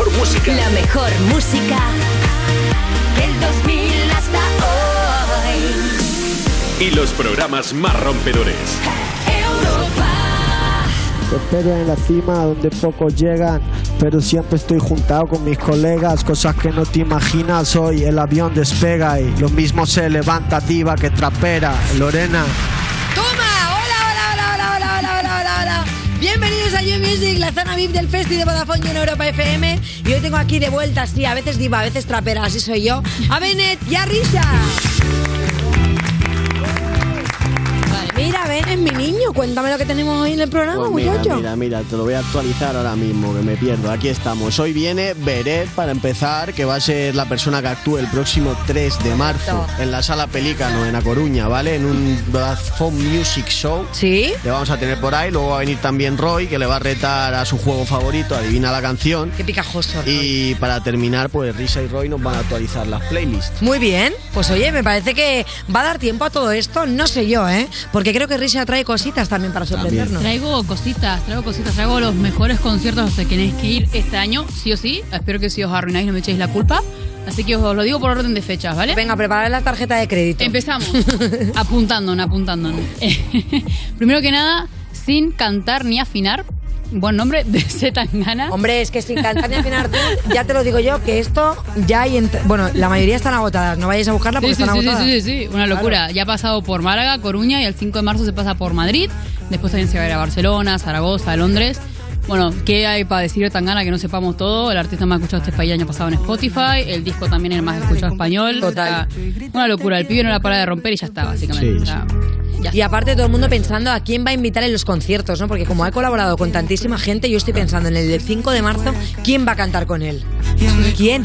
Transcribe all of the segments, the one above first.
mejor música. La mejor música del 2000 hasta hoy. Y los programas más rompedores. Europa. Te espero en la cima donde pocos llegan, pero siempre estoy juntado con mis colegas, cosas que no te imaginas. Hoy el avión despega y lo mismo se levanta diva que trapera. Lorena, Music, la zona VIP del Festi de Vodafone y en Europa FM. Y hoy tengo aquí de vuelta, sí, a veces diva, a veces trapera, así soy yo, a Bennett y a Risha. Mira, ven, es mi niño. Cuéntame lo que tenemos hoy en el programa, Pues mira, muchacho. mira, mira, te lo voy a actualizar ahora mismo, que me pierdo. Aquí estamos. Hoy viene Beret para empezar, que va a ser la persona que actúe el próximo 3 de marzo en la Sala Pelícano en A Coruña, ¿vale? En un Vodafone Music Show. Sí. Le vamos a tener por ahí. Luego va a venir también Roy, que le va a retar a su juego favorito, adivina la canción. Qué picajoso. Y para terminar, pues Risa y Roy nos van a actualizar las playlists. Muy bien, pues oye, me parece que va a dar tiempo a todo esto, no sé yo, ¿eh? Porque creo que Risha trae cositas también para sorprendernos. Traigo cositas, traigo cositas, traigo los mejores conciertos a los que tenéis que ir este año, sí o sí. Espero que si os arruináis no me echéis la culpa. Así que os lo digo por orden de fechas, ¿vale? Venga, preparad la tarjeta de crédito. Empezamos. apuntándonos, apuntándonos. Primero que nada, sin cantar ni afinar. Buen nombre de Zetangana. Hombre, es que sin cantar ni afinar tú, ya te lo digo yo, que esto ya hay... ent- Bueno, la mayoría están agotadas, no vayáis a buscarla porque Sí, sí, están sí, sí, agotadas. sí, sí, una locura. Ya ha pasado por Málaga, Coruña y el 5 de marzo se pasa por Madrid. Después también se va a ir a Barcelona, Zaragoza, Londres. Bueno, ¿qué hay para decir de Tangana que no sepamos todo? El artista más escuchado este país el año pasado en Spotify. El disco también es el más escuchado español. Total. O sea, una locura. El pibe no la para de romper y ya está, básicamente. Sí, O sea, ya Y aparte todo el mundo pensando a quién va a invitar en los conciertos, ¿no? Porque como ha colaborado con tantísima gente, yo estoy pensando en el del 5 de marzo, ¿quién va a cantar con él? ¿Quién?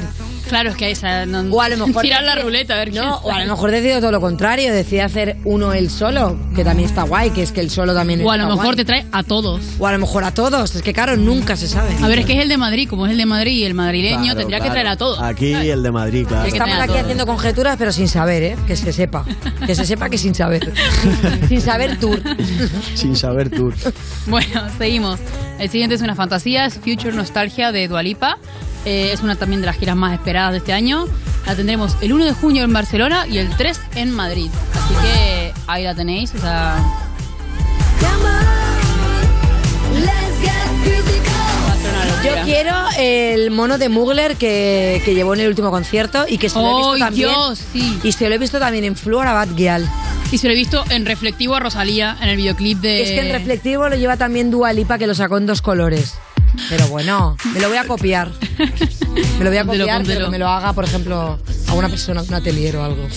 Claro, es que esa, no, O a lo mejor tirar la ruleta a ver No, o a lo mejor decidido todo lo contrario, decide hacer uno él solo, que también está guay, que es que el solo también O a está lo mejor guay. te trae a todos. O a lo mejor a todos, es que claro, nunca se sabe. A ver, es que es el de Madrid, como es el de Madrid y el madrileño, Claro, tendría que traer a todos. Aquí el de Madrid, claro. Estamos aquí haciendo conjeturas, pero sin saber, ¿eh? Que se sepa. Que se sepa que sin saber. sin saber tour. Sin saber tú. Bueno, seguimos. El siguiente es una fantasía, es Future Nostalgia de Dualipa. Es una también de las giras más esperadas de este año. La tendremos el 1 de junio en Barcelona y el 3 en Madrid. Así que ahí la tenéis. O sea, Yo quiero el mono de Mugler que, que llevó en el último concierto y que se lo he ¡Oh, visto también. Dios! Sí. Y se lo he visto también en Flora Bad Gyal. Y se lo he visto en reflectivo a Rosalía en el videoclip de. Es que en reflectivo lo lleva también Dua Lipa que lo sacó en dos colores. Pero bueno, me lo voy a copiar. Me lo voy a copiar, pero que me lo haga, por ejemplo, a una persona, un atelier o algo.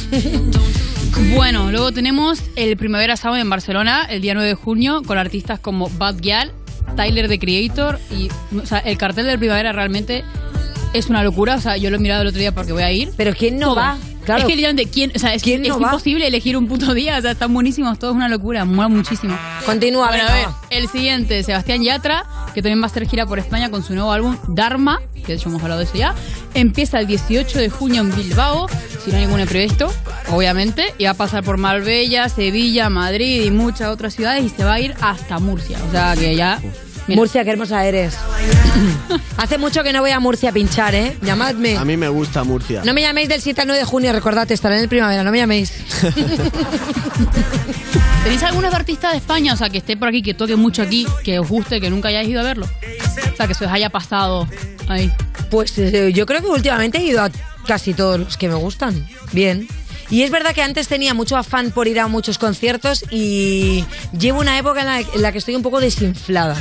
Bueno, luego tenemos el Primavera Sound en Barcelona el día 9 de junio con artistas como Bad Gyal, Tyler the Creator y o sea, el cartel del Primavera realmente es una locura, o sea, yo lo he mirado el otro día porque voy a ir. Pero ¿quién no va? Claro. Es que literalmente, ¿quién, o sea, es, ¿Quién es no imposible elegir un puto día, o sea, están buenísimos, todo es una locura, mola muchísimo. Continúa, Bueno, a ver, el siguiente, Sebastián Yatra, que también va a hacer gira por España con su nuevo álbum Dharma, que de hecho hemos hablado de eso ya. Empieza el 18 de junio en Bilbao, si no hay ningún imprevisto, obviamente, y va a pasar por Marbella, Sevilla, Madrid y muchas otras ciudades y se va a ir hasta Murcia. O sea que ya. Mira, Murcia, qué hermosa eres. Hace mucho que no voy a Murcia a pinchar, ¿eh? Llamadme. A mí me gusta Murcia. No me llaméis del 7 al 9 de junio, recordad, estaré en el primavera, no me llaméis. ¿Tenéis algunos artistas de España, o sea, que esté por aquí, que toque mucho aquí, que os guste, que nunca hayáis ido a verlo? O sea, que se os haya pasado ahí. Pues eh, yo creo que últimamente he ido a casi todos los que me gustan. Bien. Y es verdad que antes tenía mucho afán por ir a muchos conciertos y llevo una época en la, en la que estoy un poco desinflada.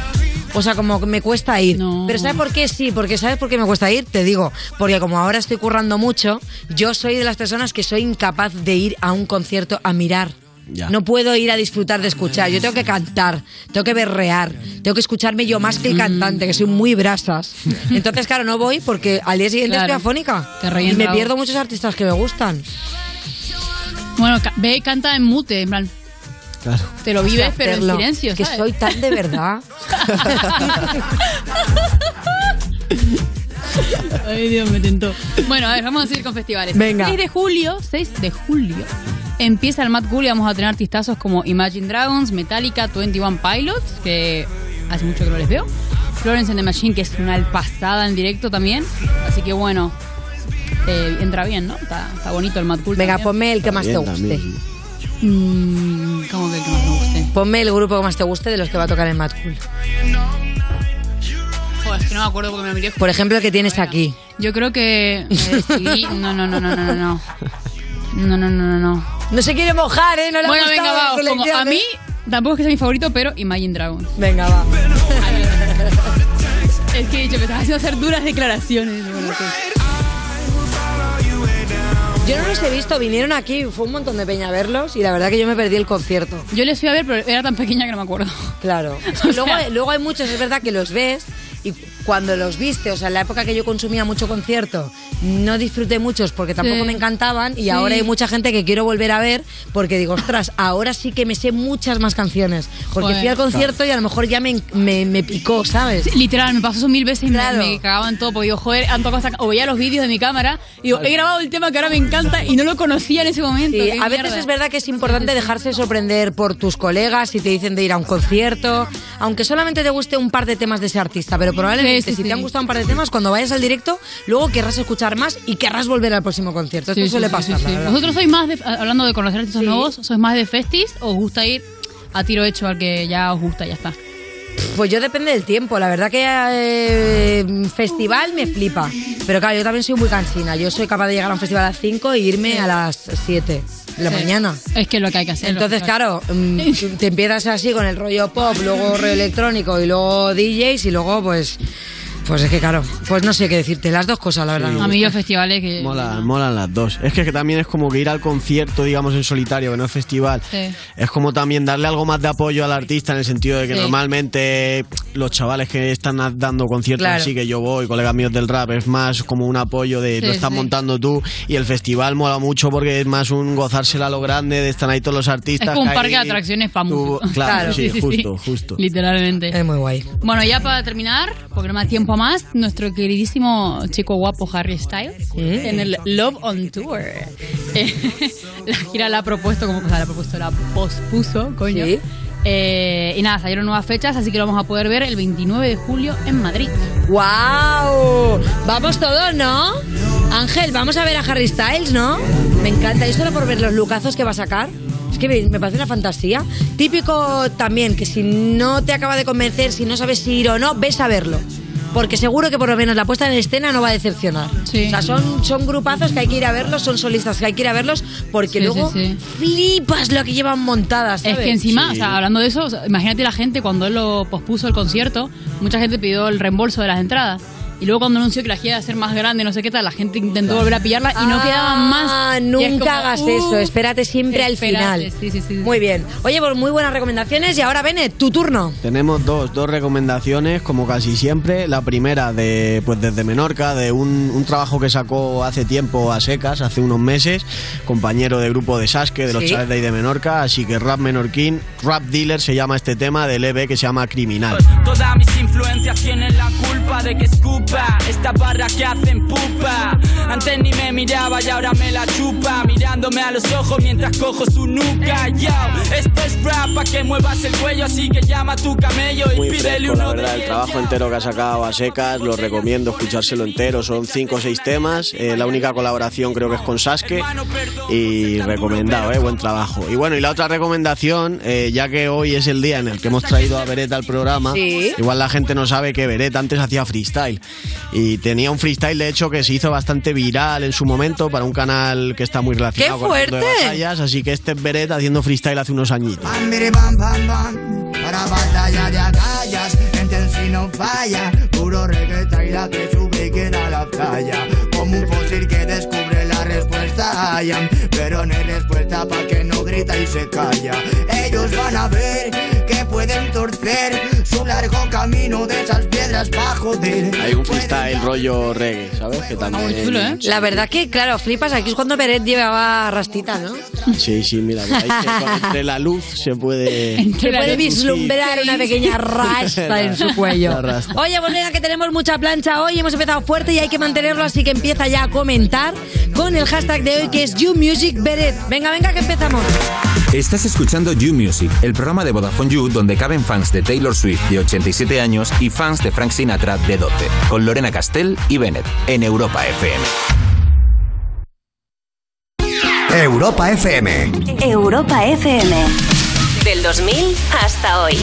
O sea, como que me cuesta ir. No. Pero ¿sabes por qué? Sí, porque ¿sabes por qué me cuesta ir? Te digo, porque como ahora estoy currando mucho, yo soy de las personas que soy incapaz de ir a un concierto a mirar. Ya. No puedo ir a disfrutar de escuchar. Yo tengo que cantar, tengo que berrear, tengo que escucharme yo más que el cantante, que soy muy brasas. Entonces, claro, no voy porque al día siguiente Claro. estoy afónica. Te Y me pierdo muchos artistas que me gustan. Bueno, ve y canta en mute, en plan, Claro. te lo vives, pero en silencio, Que ¿sabes? soy tan de verdad. Ay, Dios, me tentó. Bueno, a ver, vamos a seguir con festivales. Venga. 6 de julio, 6 de julio, empieza el Mad Cool y vamos a tener artistazos como Imagine Dragons, Metallica, 21 Pilots, que hace mucho que no les veo. Florence and the Machine, que es una pasada en directo también. Así que bueno, eh, entra bien, ¿no? Está, está bonito el Mad Cool. Venga, también. ponme el que más te guste. Mm, ¿Cómo que el que más me guste? Ponme el grupo que más te guste de los que va a tocar en Mad Cool. Joder, es que no me acuerdo porque me lo miré. Por ejemplo, el que tienes aquí. Yo creo que me decidí. No, no, no, no, no, no, no. No, no, no, no, no. No se quiere mojar, ¿eh? No le ha Bueno, gustado venga, la va, os pongo. selección, A mí ¿eh? tampoco es que sea mi favorito, pero Imagine Dragons. Venga, va. Es que he dicho, me estás haciendo hacer duras declaraciones. Bueno, sí. Yo no los he visto, vinieron aquí, fue un montón de peña a verlos y la verdad que yo me perdí el concierto. Yo les fui a ver, pero era tan pequeña que no me acuerdo. Claro. Es que luego, luego hay muchos, es verdad que los ves cuando los viste, o sea, en la época que yo consumía mucho concierto, no disfruté muchos porque tampoco Sí. me encantaban y Sí. ahora hay mucha gente que quiero volver a ver porque digo, ostras, ahora sí que me sé muchas más canciones. Porque Joder. fui al concierto y a lo mejor ya me, me, me picó, ¿sabes? Sí, Literal, me pasó eso mil veces y me- Claro. me, cagaba en todo. Porque digo, joder, han tocado esta- O veía los vídeos de mi cámara y digo, he grabado el tema que ahora me encanta y no lo conocía en ese momento. A veces mierda. es verdad que es importante dejarse sorprender por tus colegas si te dicen de ir a un concierto, aunque solamente te guste un par de temas de ese artista, pero probablemente Sí, si sí. te han gustado un par de temas, cuando vayas al directo, luego querrás escuchar más y querrás volver al próximo concierto. Esto suele pasar. ¿Vosotros sois más, de, hablando de conocer artistas nuevos, sois más de festis o os gusta ir a tiro hecho al que ya os gusta y ya está? Pues yo depende del tiempo. La verdad que eh, festival me flipa. Pero claro, yo también soy muy cansina. Yo soy capaz de llegar a un festival a las 5 e irme a las 7 de la Sí. mañana. Es que es lo que hay que hacer. Entonces, claro, mm, te empiezas así con el rollo pop, luego rollo electrónico y luego DJs y luego pues... Pues es que claro, pues no sé qué decirte, las dos cosas, la verdad. A mí los festivales que... Molan, molan las dos. Es que, que también es como que ir al concierto, digamos, en solitario, que no es festival. Sí. Es como también darle algo más de apoyo al artista en el sentido de que Sí. normalmente los chavales que están a- dando conciertos Claro. así que yo voy, colegas míos del rap, es más como un apoyo de Sí, lo estás sí. montando tú y el festival mola mucho porque es más un gozársela a lo grande, de estar ahí todos los artistas. Es como un que parque de atracciones para músicos. Claro, sí, sí, justo, justo. Literalmente. Es muy guay. Bueno, ya para terminar, porque no me da tiempo más, nuestro queridísimo chico guapo Harry Styles en el Love on Tour. Eh, la gira la ha propuesto, como o sea, la ha propuesto, la pospuso, coño. Sí. Eh, y nada, salieron nuevas fechas, así que lo vamos a poder ver el 29 de julio en Madrid. ¡Wow! Vamos todos, ¿no? Ángel, vamos a ver a Harry Styles, ¿no? Me encanta. ¿Y solo por ver los lucazos que va a sacar? Es que me me parece una fantasía. Típico también que si no te acaba de convencer, si no sabes si ir o no, ves a verlo. Porque seguro que por lo menos la puesta en escena no va a decepcionar. Sí. O sea, son, son grupazos que hay que ir a verlos, son solistas que hay que ir a verlos, porque Sí, luego sí, flipas lo que llevan montadas. Es que encima, Sí. o sea, hablando de eso, o sea, imagínate la gente cuando él lo pospuso el concierto, mucha gente pidió el reembolso de las entradas. Y luego cuando anunció que la gira iba a ser más grande, no sé qué tal, la gente intentó volver a pillarla y no quedaban más. Ah, Y es nunca como, hagas uh, eso, espérate siempre al final. Sí, sí, sí. Muy bien. Oye, pues muy buenas recomendaciones y ahora Bennett, tu turno. Tenemos dos, dos recomendaciones, como casi siempre. La primera de, pues desde Menorca, de un, un trabajo que sacó hace tiempo a secas, hace unos meses, compañero de grupo de Sasuke, de los Sí. chavales de ahí de Menorca, así que Rap Menorquín, Rap Dealer se llama este tema del EP que se llama Criminal. Todas mis influencias tienen la culpa de que escupa esta barra que hacen pupa. Antes ni me miraba y ahora me la chupa, mirándome a los ojos mientras cojo su nuca. Yo, esto es rap pa' que muevas el cuello, así que llama a tu camello y Muy pídele fresco, la uno verdad, de el trabajo entero que ha sacado a secas, lo recomiendo escuchárselo entero, son cinco o seis temas, eh, la única colaboración creo que es con Sasuke y recomendado, eh, buen trabajo. Y bueno, y la otra recomendación, eh, ya que hoy es el día en el que hemos traído a Beret al programa, Sí. igual la gente no sabe que Beret antes hacía freestyle y tenía un freestyle de hecho que se hizo bastante viral en su momento para un canal que está muy relacionado ¡Qué con el mundo de batallas, así que este es Beret haciendo freestyle hace unos añitos. Bam, biri, bam, bam, bam. Para batalla de agallas, gente en sí no falla. Puro reggae y la que sube y queda la playa. Como un fósil que descubre la respuesta. hayan, pero no hay respuesta para que no grita y se calla. Ellos van a ver que pueden torcer su largo camino de esas piedras para joder. Hay un freestyle rollo reggae, ¿sabes? Que también... muy chulo, ¿eh? La verdad que, claro, flipas. Aquí es cuando Beret llevaba rastita, ¿no? Sí, sí, mira, ahí se- entre la luz se puede... Se puede vislumbrar una pequeña rasta en su cuello. Oye, pues venga, que tenemos mucha plancha hoy. Hemos empezado fuerte y hay que mantenerlo, así que empieza ya a comentar con el hashtag de hoy que es YouMusicBeret. Venga, venga, que empezamos. Estás escuchando You Music, el programa de Vodafone You donde caben fans de Taylor Swift de 87 años y fans de Frank Sinatra de 12, con Lorena Castell y Bennett en Europa FM. Europa FM. Europa FM. Del 2000 hasta hoy.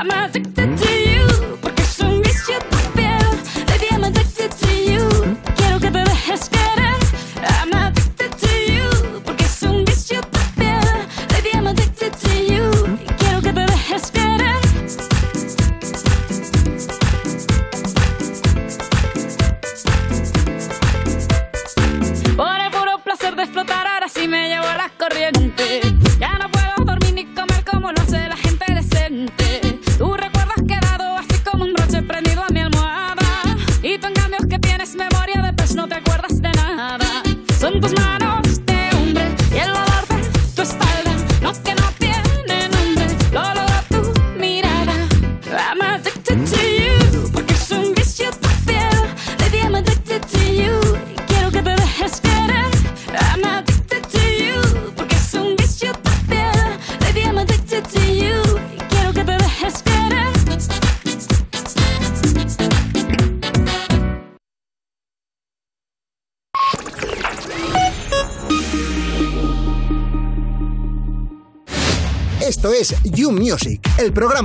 I'm at the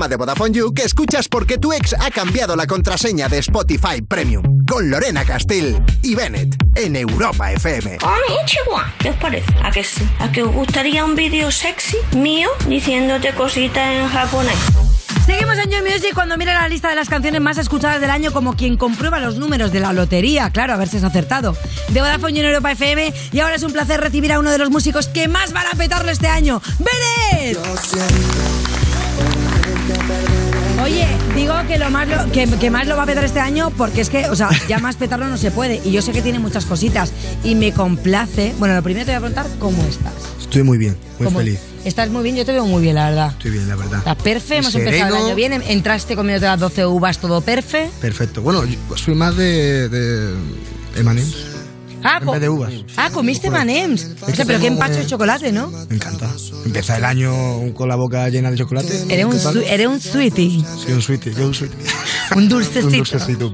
programa de Vodafone You que escuchas porque tu ex ha cambiado la contraseña de Spotify Premium. Con Lorena Castell y Bennett en Europa FM. Konnichiwa. ¿Qué os parece? ¿A que sí? ¿A que os gustaría un vídeo sexy mío diciéndote cositas en japonés? Seguimos en You Music cuando mira la lista de las canciones más escuchadas del año como quien comprueba los números de la lotería. Claro, a ver si has acertado. De Vodafone You en Europa FM. Y ahora es un placer recibir a uno de los músicos que más van a petarlo este año. ¡Bennett! Oye, digo que lo más lo- que, que más lo va a petar este año porque es que, o sea, ya más petarlo no se puede. Y yo sé que tiene muchas cositas. Y me complace. Bueno, lo primero te voy a preguntar cómo estás. Estoy muy bien, muy ¿Cómo- feliz. Estás muy bien, yo te veo muy bien, la verdad. Estoy bien, la verdad. Está perfe, hemos Sereno. empezado el año bien, entraste comiéndote las 12 uvas, todo perfe. Perfecto. Bueno, yo soy más de, de. Ah, En co- vez de uvas. ah comiste manems. O sea, pero qué empacho de chocolate, ¿no? Me encanta. Empezar el año con la boca llena de chocolate. Eres un, su- eres un sweetie. Sí, un sweetie. Yo un sweetie. Un dulcecito. un dulcecito.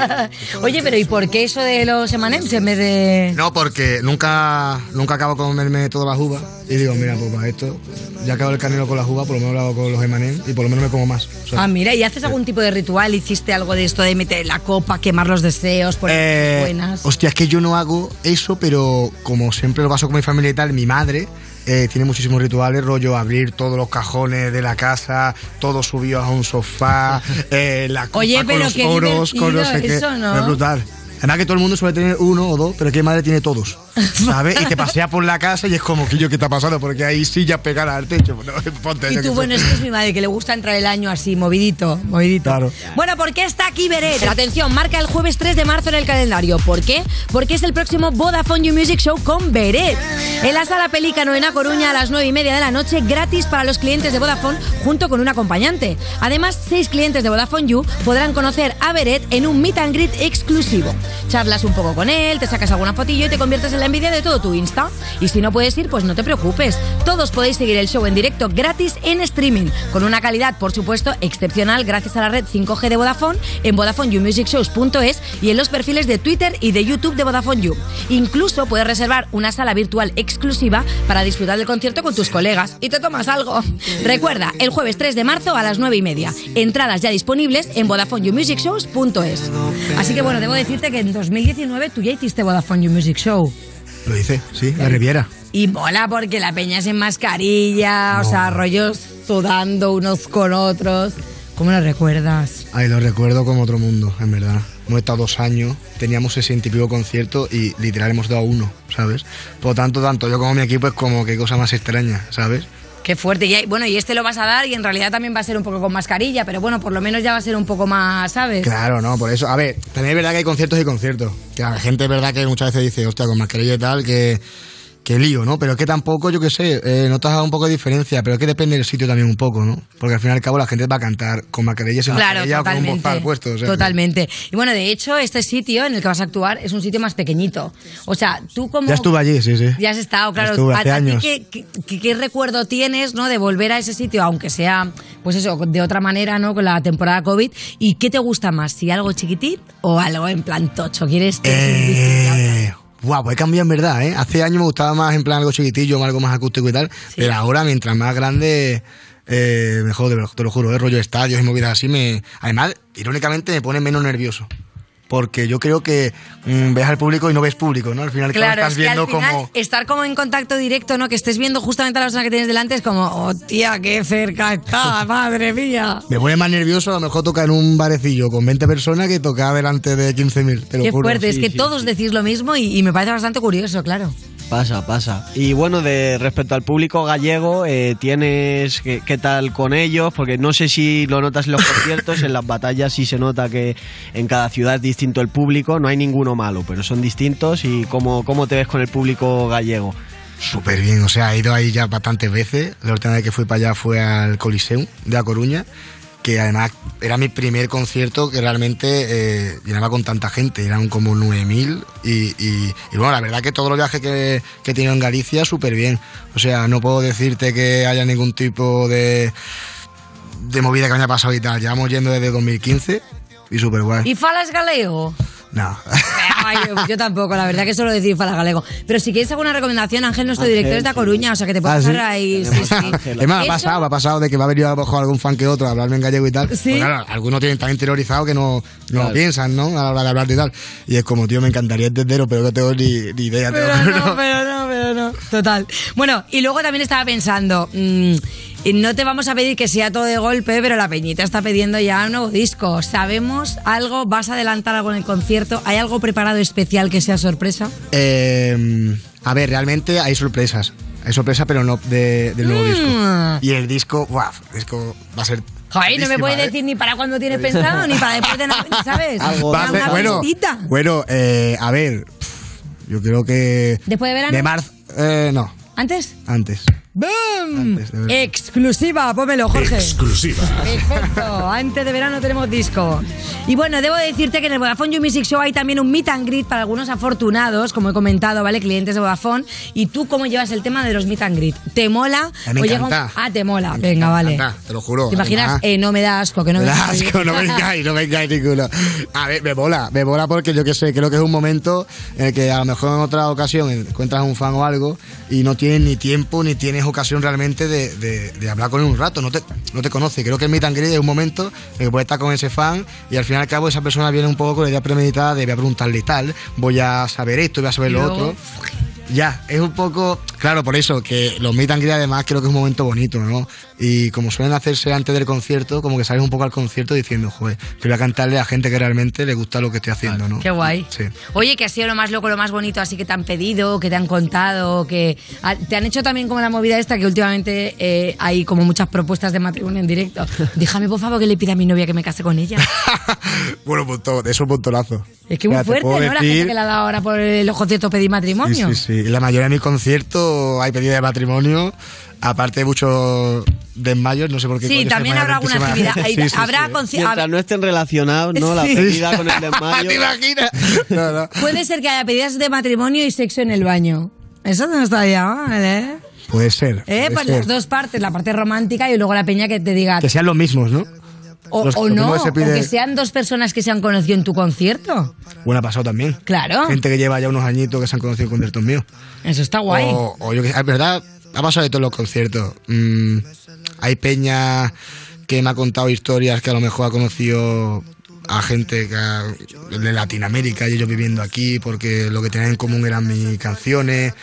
Oye, pero ¿y por qué eso de los M&M's en vez de...? No, porque nunca, nunca acabo de comerme todas las uvas. Y digo, mira, pues para esto, ya acabo el canelo con las uvas, por lo menos lo hago con los M&M's y por lo menos me como más. O sea, Ah, mira, ¿y haces algún tipo de ritual? ¿Hiciste algo de esto de meter la copa, quemar los deseos, poner Eh, buenas? Hostia, es que yo no hago eso, pero como siempre lo paso con mi familia y tal, mi madre eh, tiene muchísimos rituales, rollo abrir todos los cajones de la casa, todos subidos a un sofá, eh, la copa Oye, con los qué oros, con no sé qué. eso no. Es brutal. Además que todo el mundo suele tener uno o dos, pero que mi madre tiene todos, ¿sabes? Y te pasea por la casa y es como que yo, ¿qué está pasando? Porque hay sillas pegadas al techo. No, ponte, Y tú, bueno, es que es mi madre, que le gusta entrar el año así, movidito, movidito. Claro. Bueno, ¿por qué está aquí Beret? Atención, marca el jueves 3 de marzo en el calendario. ¿Por qué? Porque es el próximo Vodafone You Music Show con Beret. En la sala Pelícano en A Coruña a las 9 y media de la noche, gratis para los clientes de Vodafone junto con un acompañante. Además, seis clientes de Vodafone You podrán conocer a Beret en un meet and greet exclusivo. Charlas un poco con él, te sacas alguna fotillo y te conviertes en la envidia de todo tu Insta. Y si no puedes ir, pues no te preocupes. Todos podéis seguir el show en directo gratis en streaming, con una calidad, por supuesto, excepcional gracias a la red 5G de Vodafone en VodafoneYouMusicShows.es y en los perfiles de Twitter y de YouTube de Vodafone You. Incluso puedes reservar una sala virtual exclusiva para disfrutar del concierto con tus colegas y te tomas algo. Recuerda, el jueves 3 de marzo a las 9 y media. Entradas ya disponibles en VodafoneYouMusicShows.es. Así que bueno, debo decirte que en 2019 tú ya hiciste Vodafone Show. Lo hice, sí, la Riviera. Y mola porque la peña es en mascarilla, o sea, rollos sudando unos con otros. ¿Cómo lo recuerdas? Ay, lo recuerdo como otro mundo, en verdad. Hemos estado dos años, teníamos 60 y pico conciertos y literal hemos dado uno, ¿sabes? Por tanto, tanto yo como mi equipo es como que cosa más extraña, ¿sabes? Qué fuerte. Y, hay- bueno, y este lo vas a dar y en realidad también va a ser un poco con mascarilla, pero bueno, por lo menos ya va a ser un poco más, ¿sabes? Claro, no, por eso. A ver, también es verdad que hay conciertos y conciertos. Que la gente es verdad que muchas veces dice, hostia, con mascarilla y tal, que, que lío, ¿no? Pero es que tampoco, yo qué sé, eh, notas un poco de diferencia, pero es que depende del sitio también un poco, ¿no? Porque al fin y al cabo la gente va a cantar con mascarilla y sin Claro, mascarilla o con un bozal puesto. o sea, totalmente. Y bueno, de hecho, este sitio en el que vas a actuar es un sitio más pequeñito. O sea, tú como... Ya estuve allí, sí, sí. Ya has estado, claro. Estuve ¿A- hace a años. qué, qué- qué- qué recuerdo tienes, no, de volver a ese sitio, aunque sea, pues eso, de otra manera, no, con la temporada COVID? ¿Y qué te gusta más, si algo chiquitín o algo en plan tocho? ¿Quieres? Eh, Guau, pues he cambiado en verdad, ¿eh? Hace años me gustaba más en plan algo chiquitillo, algo más acústico y tal, pero ahora mientras más grande, eh, mejor, te lo- te lo juro, ¿eh? rollo estadios y movidas así, me... Además, irónicamente me pone menos nervioso. Porque yo creo que mm, ves al público y no ves público, ¿no? Al final Claro, estás es que al viendo final como... estar como en contacto directo, ¿no? Que estés viendo justamente a la persona que tienes delante es como, oh tía, qué cerca está, madre mía. Me pone más nervioso a lo mejor tocar en un barecillo con 20 personas que tocar delante de 15.000, te lo Qué juro. fuerte, es que todos decís lo mismo y, y me parece bastante curioso, claro. Pasa, pasa. Y bueno, de respecto al público gallego, eh, tienes qué, qué tal con ellos, porque no sé si lo notas en los conciertos, en las batallas sí se nota que en cada ciudad es distinto el público, no hay ninguno malo, pero son distintos. ¿Y cómo, cómo te ves con el público gallego? Súper bien, o sea, he ido ahí ya bastantes veces. La última vez que fui para allá fue al Coliseum de A Coruña, que además era mi primer concierto que realmente eh, llenaba con tanta gente, eran como 9.000 y, y, y bueno, la verdad que todos los viajes que, que he tenido en Galicia, súper bien. O sea, no puedo decirte que haya ningún tipo de, de movida que me haya pasado y tal. Llevamos yendo desde 2015 y súper guay. ¿Y falas galego? No. Ay, yo, tampoco, la verdad que solo decir fala galego. Pero si quieres alguna recomendación, Ángel, nuestro Ángel, director es de A Coruña, o sea que te puedes Ah, ¿sí? pasar ahí. sí, sí. Es más, ha pasado, ha pasado de que va a venir a lo mejor algún fan que otro a hablarme en gallego y tal. Sí. Pues claro, algunos tienen tan interiorizado que no, no lo piensan, ¿no? A la hora de hablar y tal. Y es como, tío, me encantaría entenderlo, pero no tengo ni, ni idea. Pero juro. no, pero no, pero no. Total. Bueno, y luego también estaba pensando, mm, y no te vamos a pedir que sea todo de golpe, pero la Peñita está pidiendo ya un nuevo disco. ¿Sabemos algo? ¿Vas a adelantar algo en el concierto? ¿Hay algo preparado especial que sea sorpresa? Eh, a ver, realmente hay sorpresas. Hay sorpresas, pero no de- del nuevo Mm. disco. Y el disco, guau, el disco va a ser. Joder, no me puedes ¿eh? decir ni para cuándo tienes pensado, ni para después de Navidad, ¿sabes? Va a Una ser- bueno, pistita. bueno eh, a ver, yo creo que. ¿Después de verano? De marzo. Eh, no, ¿Antes? antes. ¡Bum! Exclusiva, pómelo, Jorge. Exclusiva. Perfecto, antes de verano tenemos disco. Y bueno, debo decirte que en el Vodafone You Music Show hay también un meet and greet para algunos afortunados, como he comentado, ¿vale? Clientes de Vodafone. ¿Y tú cómo llevas el tema de los meet and greet? ¿Te mola? A mí me ¿O llega un- encanta. Ah, te mola. Venga, vale. Anda, te lo juro. ¿Te imaginas? Eh, no me da asco, que no me, Me da asco, no vengáis, no vengáis ninguno. A ver, me mola, me mola porque yo qué sé, creo que es un momento en el que a lo mejor en otra ocasión encuentras un fan o algo y no tienes ni tiempo ni tienes ocasión realmente de, de- de hablar con él un rato, no te, no te conoce. Creo que el meet and greet es un momento en que puedes estar con ese fan y al fin y al cabo esa persona viene un poco con la idea premeditada de voy a preguntarle tal, voy a saber esto, voy a saber lo otro. Ya, es un poco. Claro, por eso, que los meet and greet además creo que es un momento bonito, ¿no? Y como suelen hacerse antes del concierto, como que sales un poco al concierto diciendo, joder, que voy a cantarle a gente que realmente le gusta lo que estoy haciendo, ¿no? Qué guay. Sí. Oye, que ha sido lo más loco, lo más bonito, así que te han pedido, que te han contado, que te han hecho también como la movida esta, que últimamente eh, hay como muchas propuestas de matrimonio en directo. Déjame, por favor, que le pida a mi novia que me case con ella. Bueno, montón, es un montonazo. Es que muy Mira, fuerte, ¿no? La gente que le ha dado ahora por los conciertos pedir matrimonio. Sí, sí, sí. La mayoría de mis conciertos hay pedida de matrimonio, aparte de muchos desmayos, no sé por qué. Sí, también habrá alguna actividad. Sí, sí, habrá sí. Mientras no estén relacionados, ¿no? La Sí. pedida con el desmayo. ¿Te imaginas? No, no. Puede ser que haya pedidas de matrimonio y sexo en el baño. Eso no estaría mal, ¿eh? Puede ser. ¿Eh? puede Pues ser. las dos partes, la parte romántica y luego la peña que te diga. Que sean los mismos, ¿no? O, los- o lo no, que o sean dos personas que se han conocido en tu concierto. Bueno, ha pasado también. Claro. Gente que lleva ya unos añitos que se han conocido en conciertos míos. Eso está guay. O, o yo que es verdad, ha pasado de todos los conciertos. Mm, hay peña que me ha contado historias que a lo mejor ha conocido a gente que ha- de Latinoamérica y ellos viviendo aquí porque lo que tenían en común eran mis canciones.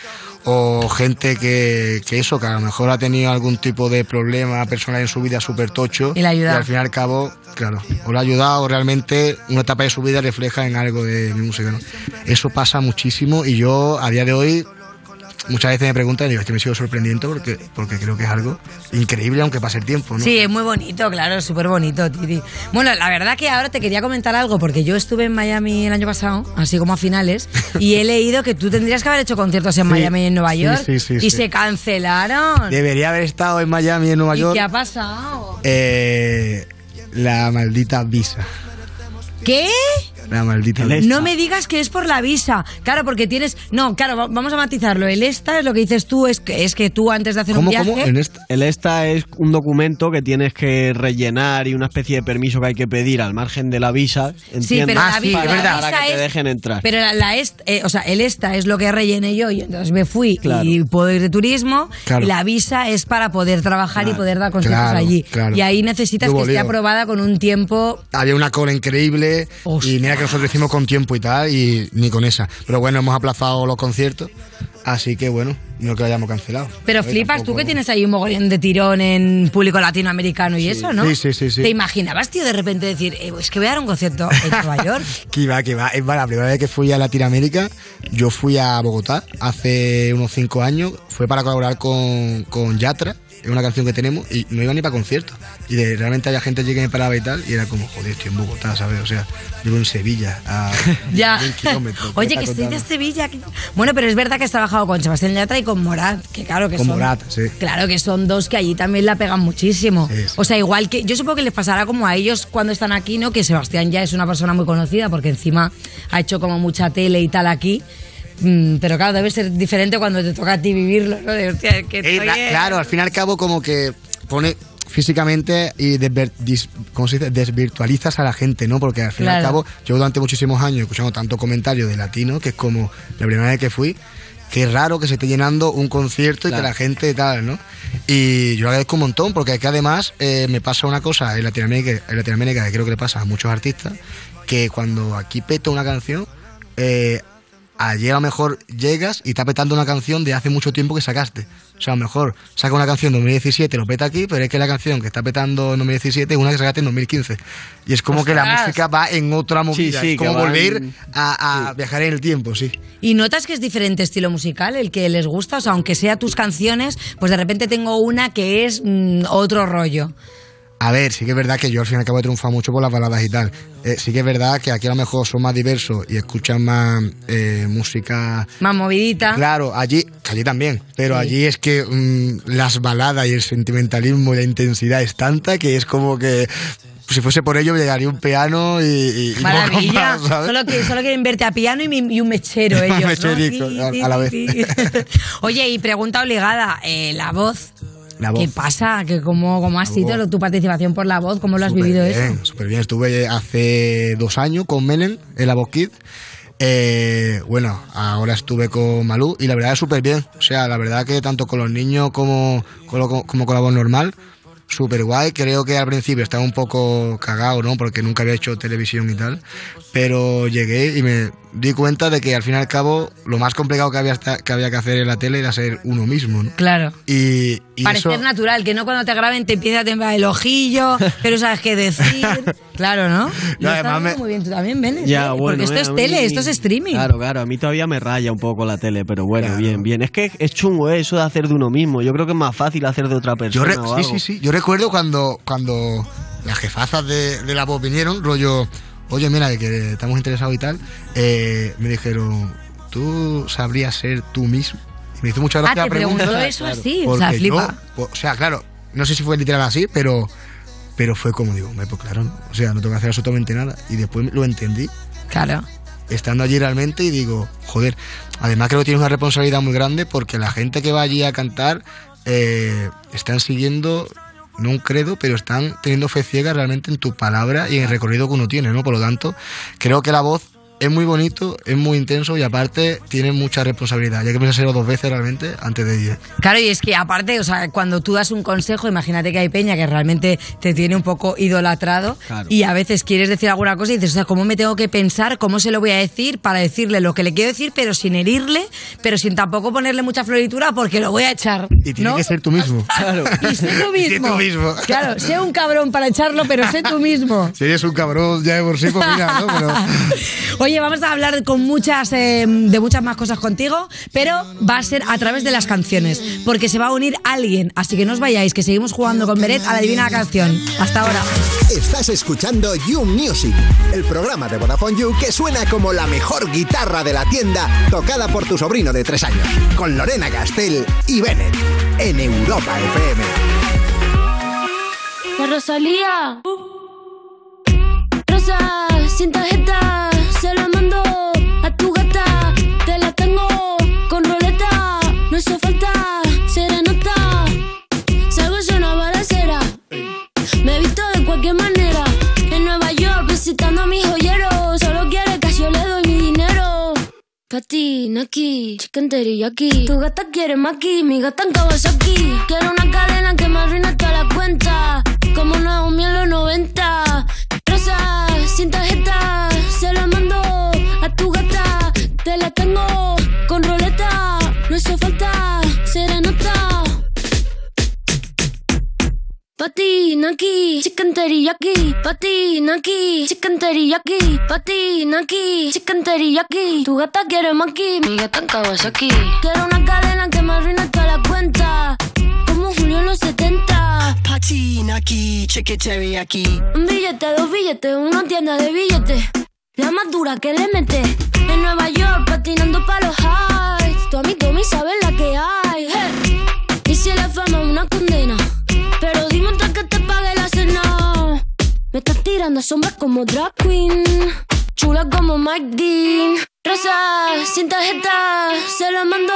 O gente que, que eso, que a lo mejor ha tenido algún tipo de problema personal en su vida súper tocho. Y le ha ayudado. al fin y al cabo, claro, o le ha ayudado o realmente una etapa de su vida refleja en algo de mi música. ¿no? Eso pasa muchísimo y yo a día de hoy muchas veces me preguntan y digo, es que me sigo sorprendiendo porque, porque creo que es algo increíble aunque pase el tiempo, ¿no? Sí, es muy bonito, claro, súper bonito, Titi. Bueno, la verdad que ahora te quería comentar algo, porque yo estuve en Miami el año pasado, así como a finales, y he leído que tú tendrías que haber hecho conciertos en Sí, Miami y en Nueva York, sí, sí, y se cancelaron. Debería haber estado en Miami, en Nueva ¿Y York. qué ha pasado? Eh, la maldita visa. ¿Qué? La maldita visa. No me digas que es por la visa. Claro, porque tienes. No, claro, va- vamos a matizarlo. El esta es lo que dices tú, es que, es que tú antes de hacer un viaje. El ESTA es un documento que tienes que rellenar y una especie de permiso que hay que pedir al margen de la visa. Sí, entiendo, pero la vi- para, la para visa que te es- dejen entrar. Pero la, la est- eh, o sea, el esta es lo que rellené yo y entonces me fui Claro. y puedo ir de turismo Claro. y la visa es para poder trabajar y poder dar conciertos claro, allí. claro. Y ahí necesitas Hubo que esté lío. aprobada con un tiempo Había una cola increíble y mira que nosotros hicimos con tiempo y tal y ni con esa. Pero bueno, hemos aplazado los conciertos, así que bueno, no que lo hayamos cancelado. Pero ¿sabes? flipas, Tampoco- tú que tienes ahí un mogollón de tirón en público latinoamericano y eso, ¿no? Sí, sí, sí, sí. ¿Te imaginabas, tío, de repente decir, eh, es que voy a dar un concierto en Nueva York? Que iba, que iba. Es más, la primera vez que fui a Latinoamérica, yo fui a Bogotá hace unos cinco años. Fue para colaborar con, con Yatra, es una canción que tenemos, y no iba ni para conciertos. Y de, realmente había gente allí que me paraba y tal, y era como, joder, estoy en Bogotá, ¿sabes? O sea, vivo en Sevilla, a Ya. 100 kilómetros. ¿qué Oye, que estoy de? Sevilla. que- Bueno, pero es verdad que has trabajado con Sebastián Yatra y con Morat, que claro que Con son. Morat, sí. Claro que son dos que allí también la pegan muchísimo. O sea, igual que. Yo supongo que les pasará como a ellos cuando están aquí, ¿no? Que Sebastián ya es una persona muy conocida porque encima ha hecho como mucha tele y tal aquí. Mm, pero claro, debe ser diferente cuando te toca a ti vivirlo, ¿no? De, hostia, que Eh, estoy la- en- claro, al fin y al cabo como que pone físicamente y desver- dis- ¿cómo se dice? desvirtualizas a la gente, ¿no? Porque al fin y al cabo yo durante muchísimos años escuchando tanto comentario de latino que es como la primera vez que fui, qué raro que se esté llenando un concierto y que la gente tal, ¿no? Y yo lo agradezco un montón porque es que además eh, me pasa una cosa en Latinoamérica, en Latinoamérica que creo que le pasa a muchos artistas, que cuando aquí peta una canción, eh, ayer a lo mejor llegas y está petando una canción de hace mucho tiempo que sacaste. O sea, a lo mejor saca una canción de 2017, lo peta aquí, pero es que la canción que está petando en 2017 es una que sacaste en 2015. Y es como que la Ostras. música va en otra movida. sí, es como volver en- a, a viajar en el tiempo, sí. ¿Y notas que es diferente estilo musical el que les gusta? O sea, aunque sea tus canciones, pues de repente tengo una que es mm, otro rollo. A ver, sí que es verdad que yo al fin y al cabo he triunfado mucho por las baladas y tal. Eh, sí que es verdad que aquí a lo mejor son más diversos y escuchan más eh, música Más movidita. Claro, allí, que allí también, pero Sí. allí es que mm, las baladas y el sentimentalismo y la intensidad es tanta que es como que si fuese por ello llegaría un piano y, y- Maravilla. solo, que, solo quieren verte a piano y, mi- y un mechero ellos. ¿no? A- la vez. Oye, y pregunta obligada, eh, la voz. La voz. ¿Qué pasa? ¿Que cómo, ¿Cómo ha sido voz. tu participación por la voz? ¿Cómo lo has Súper vivido bien, eso? Súper bien, estuve hace dos años con Melen en la Voz Kid. Eh, bueno, ahora estuve con Malú y la verdad es súper bien. O sea, la verdad que tanto con los niños como con, lo- como con la voz normal, súper guay. Creo que al principio estaba un poco cagado, ¿no? Porque nunca había hecho televisión y tal. Pero llegué y me di cuenta de que al fin y al cabo lo más complicado que había, que, había que hacer en la tele era ser uno mismo, ¿no? Claro. Y, y Parecer eso- natural, que no cuando te graben te empieza a temblar el ojillo, que no sabes qué decir. Claro, ¿no? Y No, además me- muy bien tú también, Benes, Ya, ¿eh? bueno, Porque esto es tele, esto es streaming. Claro, claro, a mí todavía me raya un poco la tele, pero bueno, bien, bien. Es que es chungo eh, eso de hacer de uno mismo. Yo creo que es más fácil hacer de otra Yo persona. re- o sí, sí, sí. Yo recuerdo cuando, cuando las jefazas de, de la voz vinieron, rollo, oye, mira, que estamos interesados y tal, eh, me dijeron, ¿tú sabrías ser tú mismo? Y me hizo mucha gracia Ah, la te pregunta. preguntó eso así, o sea, flipa. yo- o sea, claro, no sé si fue literal así, pero, pero fue como digo, "Hombre, pues claro, o sea, no tengo que hacer absolutamente nada. Y después lo entendí. Claro. Estando allí realmente y digo, joder, además creo que tienes una responsabilidad muy grande porque la gente que va allí a cantar eh, están siguiendo, no un credo, pero están teniendo fe ciega realmente en tu palabra y en el recorrido que uno tiene, ¿no? Por lo tanto, creo que la voz es muy bonito, es muy intenso y aparte tiene mucha responsabilidad. Ya que pensárselo dos veces realmente antes de ir. Claro, y es que aparte, o sea, cuando tú das un consejo, imagínate que hay peña que realmente te tiene un poco idolatrado Claro. y a veces quieres decir alguna cosa y dices, o sea, ¿cómo me tengo que pensar? ¿Cómo se lo voy a decir para decirle lo que le quiero decir, pero sin herirle, pero sin tampoco ponerle mucha floritura porque lo voy a echar? Y tiene ¿no? que ser tú mismo. Claro. Y sé tú Y sé mismo. tú mismo. Claro, sé un cabrón para echarlo, pero sé tú mismo. Si eres un cabrón ya de por sí, pues mira, ¿no? Pero... Oye, vamos a hablar con muchas, eh, de muchas más cosas contigo, pero va a ser a través de las canciones, porque se va a unir alguien. Así que no os vayáis, que seguimos jugando con Beret a la divina canción. Hasta ahora. Estás escuchando You Music, el programa de Vodafone You que suena como la mejor guitarra de la tienda, tocada por tu sobrino de tres años, con Lorena Castell y Bennett, en Europa FM. La Rosalía. Rosa, sin tarjeta, cualquier manera. En Nueva York visitando a mis joyeros, solo quiere que yo le doy mi dinero. Pati, Naki, chicken teriyaki. Tu gata quiere maki, mi gata en Kawasaki. Quiero una teriyaki. Pati, Naki, chicken teriyaki. Pati, Naki, chicken teriyaki. Tu gata quiere maki, mi gata en Kawasaki. Quiero una cadena que me arruine toda la cuenta. Como Julio en los 70. Pati, Naki, chicken teriyaki. Un billete, dos billetes, una tienda de billetes. La más dura que le mete. En Nueva York, patinando pa' los highs. Tu amigo Tommy sabe la que hay. Hey. Y si la fama es una condena. Pero dime antes que te. Me estás tirando sombras como drag queen. Chula como Mike Dean. Rosa, sin tarjeta, se la mando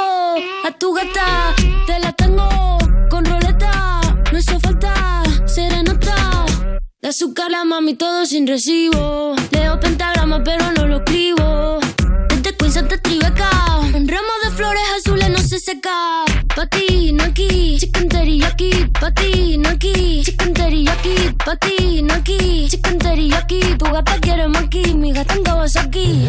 a tu gata. Te la tengo con roleta. No hizo falta serenata. De azúcar la mami todo sin recibo. Leo pentagrama pero no lo escribo. Desde Queens hasta Tribeca. Un ramo de flores azules no se seca. Pati, Naki, chicken teriyaki. Pati, Naki, chicken teriyaki. Pati, Naki, chicken teriyaki. Tu gata quiere maki, mi gata en Kawasaki.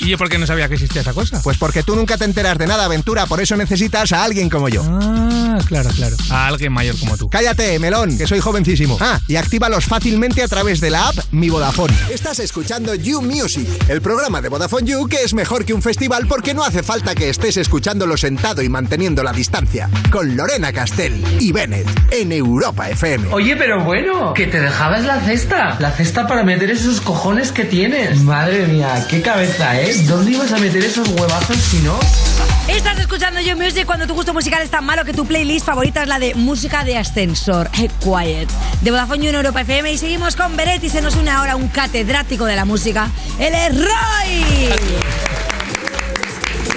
¿Y yo por qué no sabía que existía esa cosa? Pues porque tú nunca te enteras de nada, aventura, por eso necesitas a alguien como yo. Ah, claro, claro. A alguien mayor como tú. Cállate, melón, que soy jovencísimo. Ah, y actívalos fácilmente a través de la app Mi Vodafone. Estás escuchando You Music, el programa de Vodafone You que es mejor que un festival porque no hace falta que estés escuchándolo sentado y manteniendo la distancia. Con Lorena Castell y Bennett en Europa FM. Oye, pero bueno, que te dejabas la cesta. La cesta para meter esos cojones que tienes. Madre mía, qué cabeza, ¿eh? ¿Dónde ibas a meter esos huevazos si no? Estás escuchando Yo Music cuando tu gusto musical es tan malo que tu playlist favorita es la de música de ascensor, Hey, Quiet, de Vodafone You en Europa FM. Y seguimos con Beret y se nos une ahora un catedrático de la música. Él es Roy.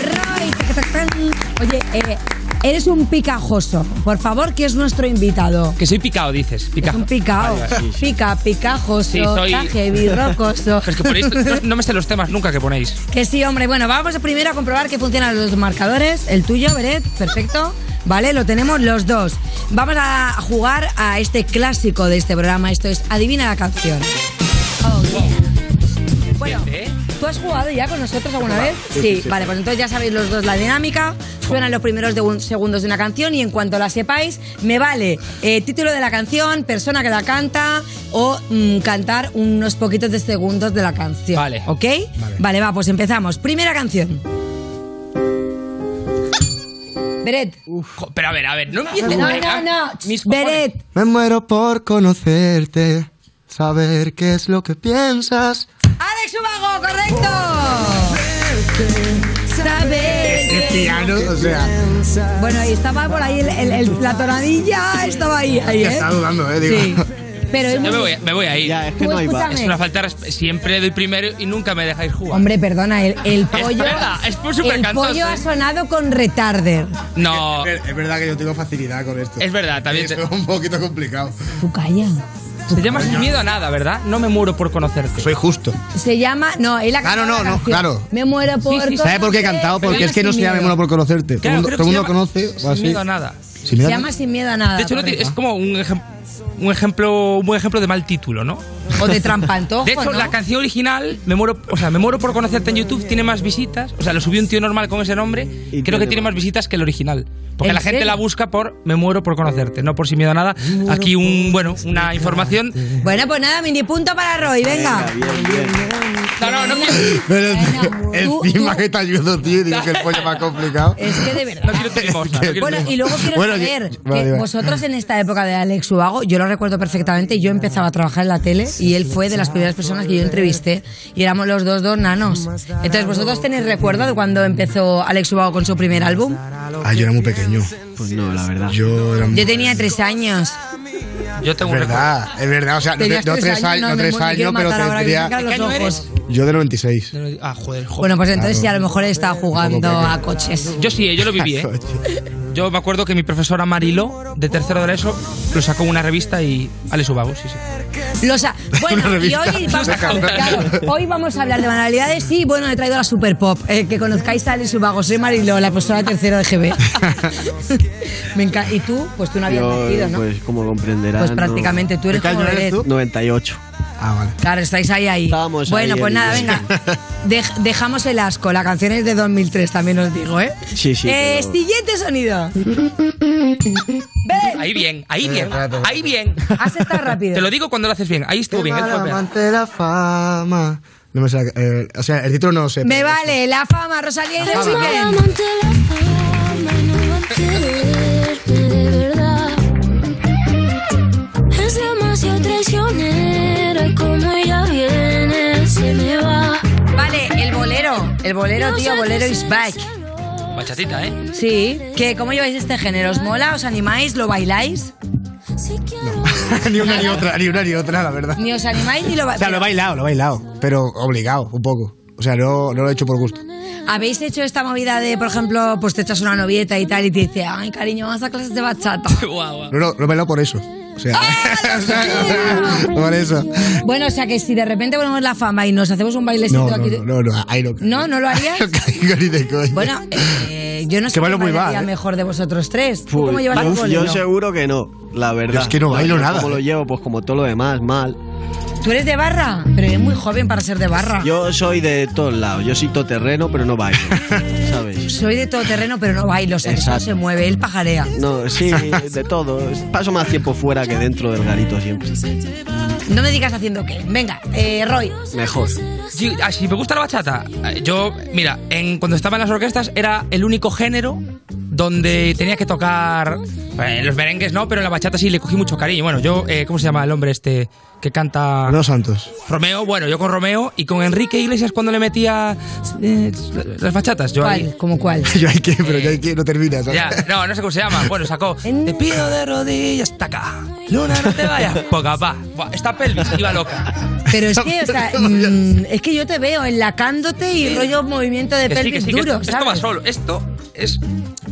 Roy. Oye, eh, eres un picajoso. Por favor, que es nuestro invitado. Que soy picado, dices. Es Picado. un picao. Vale, sí, sí. Pica, picajoso, Sí, soy- heavy, rocoso. Pero es que ponéis, no, no me sé los temas nunca que ponéis. Que sí, hombre. Bueno, vamos primero a comprobar que funcionan los marcadores. El tuyo, Beret, perfecto. ¿vale? Lo tenemos los dos. Vamos a jugar a este clásico de este programa. Esto es Adivina la canción. Oh, yeah. Bueno, ¿tú has jugado ya con nosotros alguna vez? Sí, sí, sí. Vale, pues entonces ya sabéis los dos la dinámica. Suenan los primeros de un- segundos de una canción y en cuanto la sepáis, me vale eh, título de la canción, persona que la canta o mm, cantar unos poquitos de segundos de la canción. Vale. ¿Ok? Vale. va, pues empezamos. Primera canción. Beret. Pero a ver, a ver, no No, empieces. no, no. Mis cojones. Beret. Me muero por conocerte, saber qué es lo que piensas. Alex Ubago, correcto. Saber. Qué piano, o sea. Bueno, ahí estaba por ahí el- el- el- la tonadilla, estaba ahí. ahí ¿eh? está dudando, eh, digo. Sí. Pero es Yo muy- me voy, me voy a ir. es que no escúchame. Es una falta Siempre doy primero y nunca me dejáis jugar. Hombre, perdona, el, el pollo. verdad, es por súper el cantoso, pollo ¿eh? ha sonado con retarder. No. Es, es verdad que yo tengo facilidad con esto. Es verdad, también. Es un poquito complicado. Tú calla. Te llamas sin miedo a nada, ¿verdad? No me muero por conocerte. Soy justo. Se llama. No, él ha Claro, cantado no, no, claro. Me muero por. ¿Sabes por qué he cantado? Porque es que no se llama Me muero por conocerte. todo el mundo, creo todo el que mundo se llama conoce. o Sin así. miedo a nada. Sin Se llama sin miedo a nada. De hecho, no tiene- es como un, ejem- un ejemplo, un buen ejemplo de mal título, ¿no? O de trampantojo. De hecho, ¿no? la canción original, me muero, o sea, me muero por conocerte en YouTube, tiene más visitas. O sea, lo subió un tío normal con ese nombre. Y creo que tiene más visitas que el original. Porque ¿En la gente serio? la busca por me muero por conocerte, no por sin miedo a nada. Aquí un, bueno, una información. Bueno, pues nada, mini punto para Roy, venga. No, no, no quiero. Pero tú- encima que te ayudo, tío, y digo que el pollo más complicado. Es que de verdad. Bueno, y luego quiero Bueno, saber que- que vale, vale. vosotros en esta época de Alex Ubago, yo lo recuerdo perfectamente, yo empezaba a trabajar en la tele y él fue de las primeras personas que yo entrevisté y éramos los dos dos nanos. Entonces, ¿vosotros tenéis recuerdo de cuando empezó Alex Ubago con su primer álbum? Ah, yo era muy pequeño. Pues no, la verdad. Yo era muy. Yo tenía tres años. Yo tengo Es verdad, es verdad. O sea, no, tres años, no tres años, pero tendría. Yo de 96. Ah, joder, joder. Bueno, pues entonces sí, a lo mejor estaba jugando a coches. Yo sí, yo lo viví, ¿eh? Yo me acuerdo que mi profesora Marilo, de tercero de la ESO, lo sacó en una revista y Alex Ubago, sí, sí. Los a- bueno, y hoy vamos, claro, hoy vamos a hablar de manualidades y bueno, he traído la Super Pop. eh, que conozcáis a Alex Ubago, soy Mariló, la profesora tercero de GB. Me encanta. Y tú, pues tú no habías Yo, nacido, ¿no? Pues como comprenderás. Pues prácticamente, tú eres ¿De qué como eres tú? 98. Ah, vale. Claro, estáis ahí, ahí. Estábamos bueno, ahí pues nada, venga. Dej- dejamos el asco. La canción es de 2003, también os digo, ¿eh? Sí, sí. Eh, pero- Siguiente sonido. Ahí bien, ahí bien, ahí bien. Has estado rápido. Te lo digo cuando lo haces bien. Ahí estuvo bien. Amante de la fama. No me sale, eh, o sea, el título no sé. Me vale, la fama, Rosalía y The Eres y como ella viene, se me va. Vale, el bolero. El bolero, tío, bolero is back. Bachatita, ¿eh? Sí. ¿Qué, ¿Cómo lleváis este género? ¿Os mola? ¿Os animáis? ¿Lo bailáis? ni una ni otra, ni una ni otra, la verdad. Ni os animáis ni lo O bailáis. sea, lo he bailado, lo he bailado, pero obligado, un poco. O sea, no, no lo he hecho por gusto. ¿Habéis hecho esta movida de, por ejemplo, pues te echas una novieta y tal y te dice, ay, cariño, vamos a clases de bachata? No, no, lo he bailado por eso. O sea, o sea, por eso. Bueno, o sea que si de repente ponemos la fama y nos hacemos un bailecito No, no, aquí... de- no, no, no, ahí no. ¿No? ¿No lo harías? caigo ni de coña. Bueno, eh, yo no sé quién muy mal, ¿eh? mejor de vosotros tres. ¿Tú Uy, cómo llevas el yo, yo seguro que no, la verdad. es que no bailo Yo nada. ¿Cómo lo llevo? Pues como todo lo demás, mal. ¿Tú eres de barra? Pero eres muy joven para ser de barra. Yo soy de todos lados. Yo soy todoterreno, pero no bailo. ¿Sabes? Soy de todo terreno, pero no bailo. O sea, Exacto. se mueve, él pajarea. No, sí, de todo. Paso más tiempo fuera que dentro del garito siempre. No me digas haciendo qué. Venga, eh, Roy. Mejor. Sí, ah, si me gusta la bachata, eh, yo, mira, en, cuando estaba en las orquestas era el único género donde tenía que tocar. eh, los merengues no, pero en la bachata sí le cogí mucho cariño. Bueno, yo, eh, ¿cómo se llama el hombre este que canta? Los Santos. Romeo, bueno, yo con Romeo y con Enrique Iglesias cuando le metía eh, las bachatas. Yo ahí- ¿Cuál? ¿Cómo cuál? Yo hay que, pero yo hay que no termina. ¿sabes? Ya, no, no sé cómo se llama. Bueno, sacó. Te pido de rodillas hasta acá. Luna, no te vayas. Poca pa. Buah, Esta pelvis iba loca. Pero es que, o sea, mm, es que yo te veo enlacándote y rollo movimiento de Que sí, pelvis que sí, que duro, esto, esto va solo. Esto es.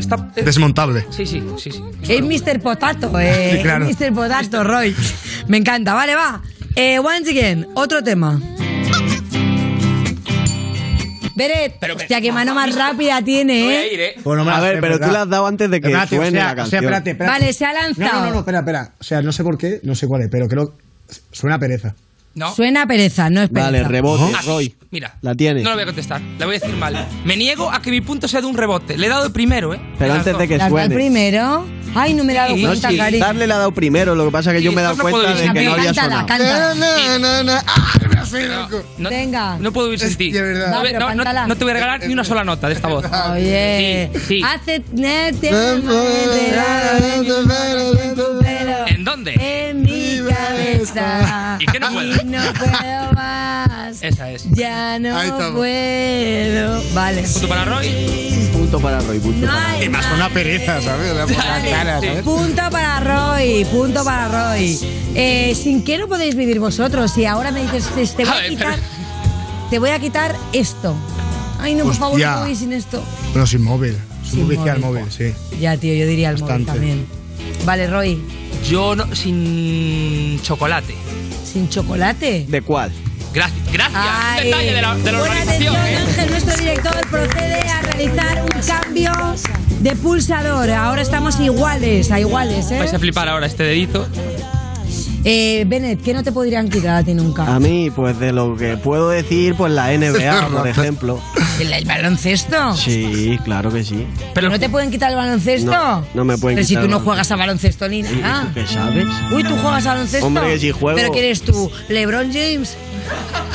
Está, es- Desmontable. Sí, sí, sí, sí. Es Mr. Potato, eh. Sí, claro. Es Mr. Potato, Roy. Me encanta. Vale, va. Eh, once again, otro tema. Beret, hostia, qué mano más rápida tiene, ¿eh? Bueno, me A la ver, pero tú le has dado antes de que Espérate, suene o sea, la o sea, espérate, espérate. Vale, se ha lanzado. No, no, no, espera, espera. O sea, no sé por qué, no sé cuál es, pero creo. Suena a pereza. No. Suena a pereza, no es pereza. Vale, rebote, Ah, Roy. Mira. La tiene. No lo voy a contestar. Le voy a decir mal. Me niego a que mi punto sea de un rebote. Le he dado el primero, ¿eh? Pero antes dos. de que ¿La has dado suene. primero? Ay, no me he dado Sí, cuenta, sí, cari. Darle le ha dado primero, lo que pasa es que yo Sí, me he dado no cuenta de que no había sonado. No, no, no. Ah, loco. No, Venga. no puedo vivir sin ti. de verdad. No, Va, pero no, no- cántala. no te voy a regalar ni una sola nota de esta voz. Oye, Sí, sí. hace tiempo pero ¿En dónde? en mi cabeza ¿Y qué no puedo? y no puedo más. Esa es. Ya no Ahí puedo. Vale. Punto para Roy. Punto para Roy, punto para hay Y más una pereza, ¿sabes? Punto para Roy, punto para Roy. Eh, ¿Sin qué no podéis vivir vosotros? Si ahora me dices, te, te voy A a ver, quitar, te voy a quitar esto. Ay, no, por favor, Hostia. no vivir sin esto. Pero sin móvil. Sin viciado al móvil. móvil, sí. Ya, tío, yo diría el móvil también. Vale, Roy, Yo no, sin chocolate. sin chocolate. ¿De cuál? Gracias. Gracias. Ay, detalle de la, de la buena organización. atención, ¿eh? Ángel, nuestro director procede a realizar un cambio de pulsador. Ahora estamos iguales, a iguales, ¿eh? Vais a flipar ahora este dedito. Eh, Bennett, ¿qué no te podrían quitar a ti nunca? A mí, pues de lo que puedo decir, pues la NBA, por ejemplo. ¿El, el baloncesto? Sí, claro que sí. Pero ¿No te pueden quitar el baloncesto? No, no me pueden Pero quitar si tú no juegas a baloncesto ni ¿Y nada. tú qué sabes? Uy, ¿tú juegas a baloncesto? Hombre, que sí juego. ¿Pero quién eres tú? ¿LeBron James?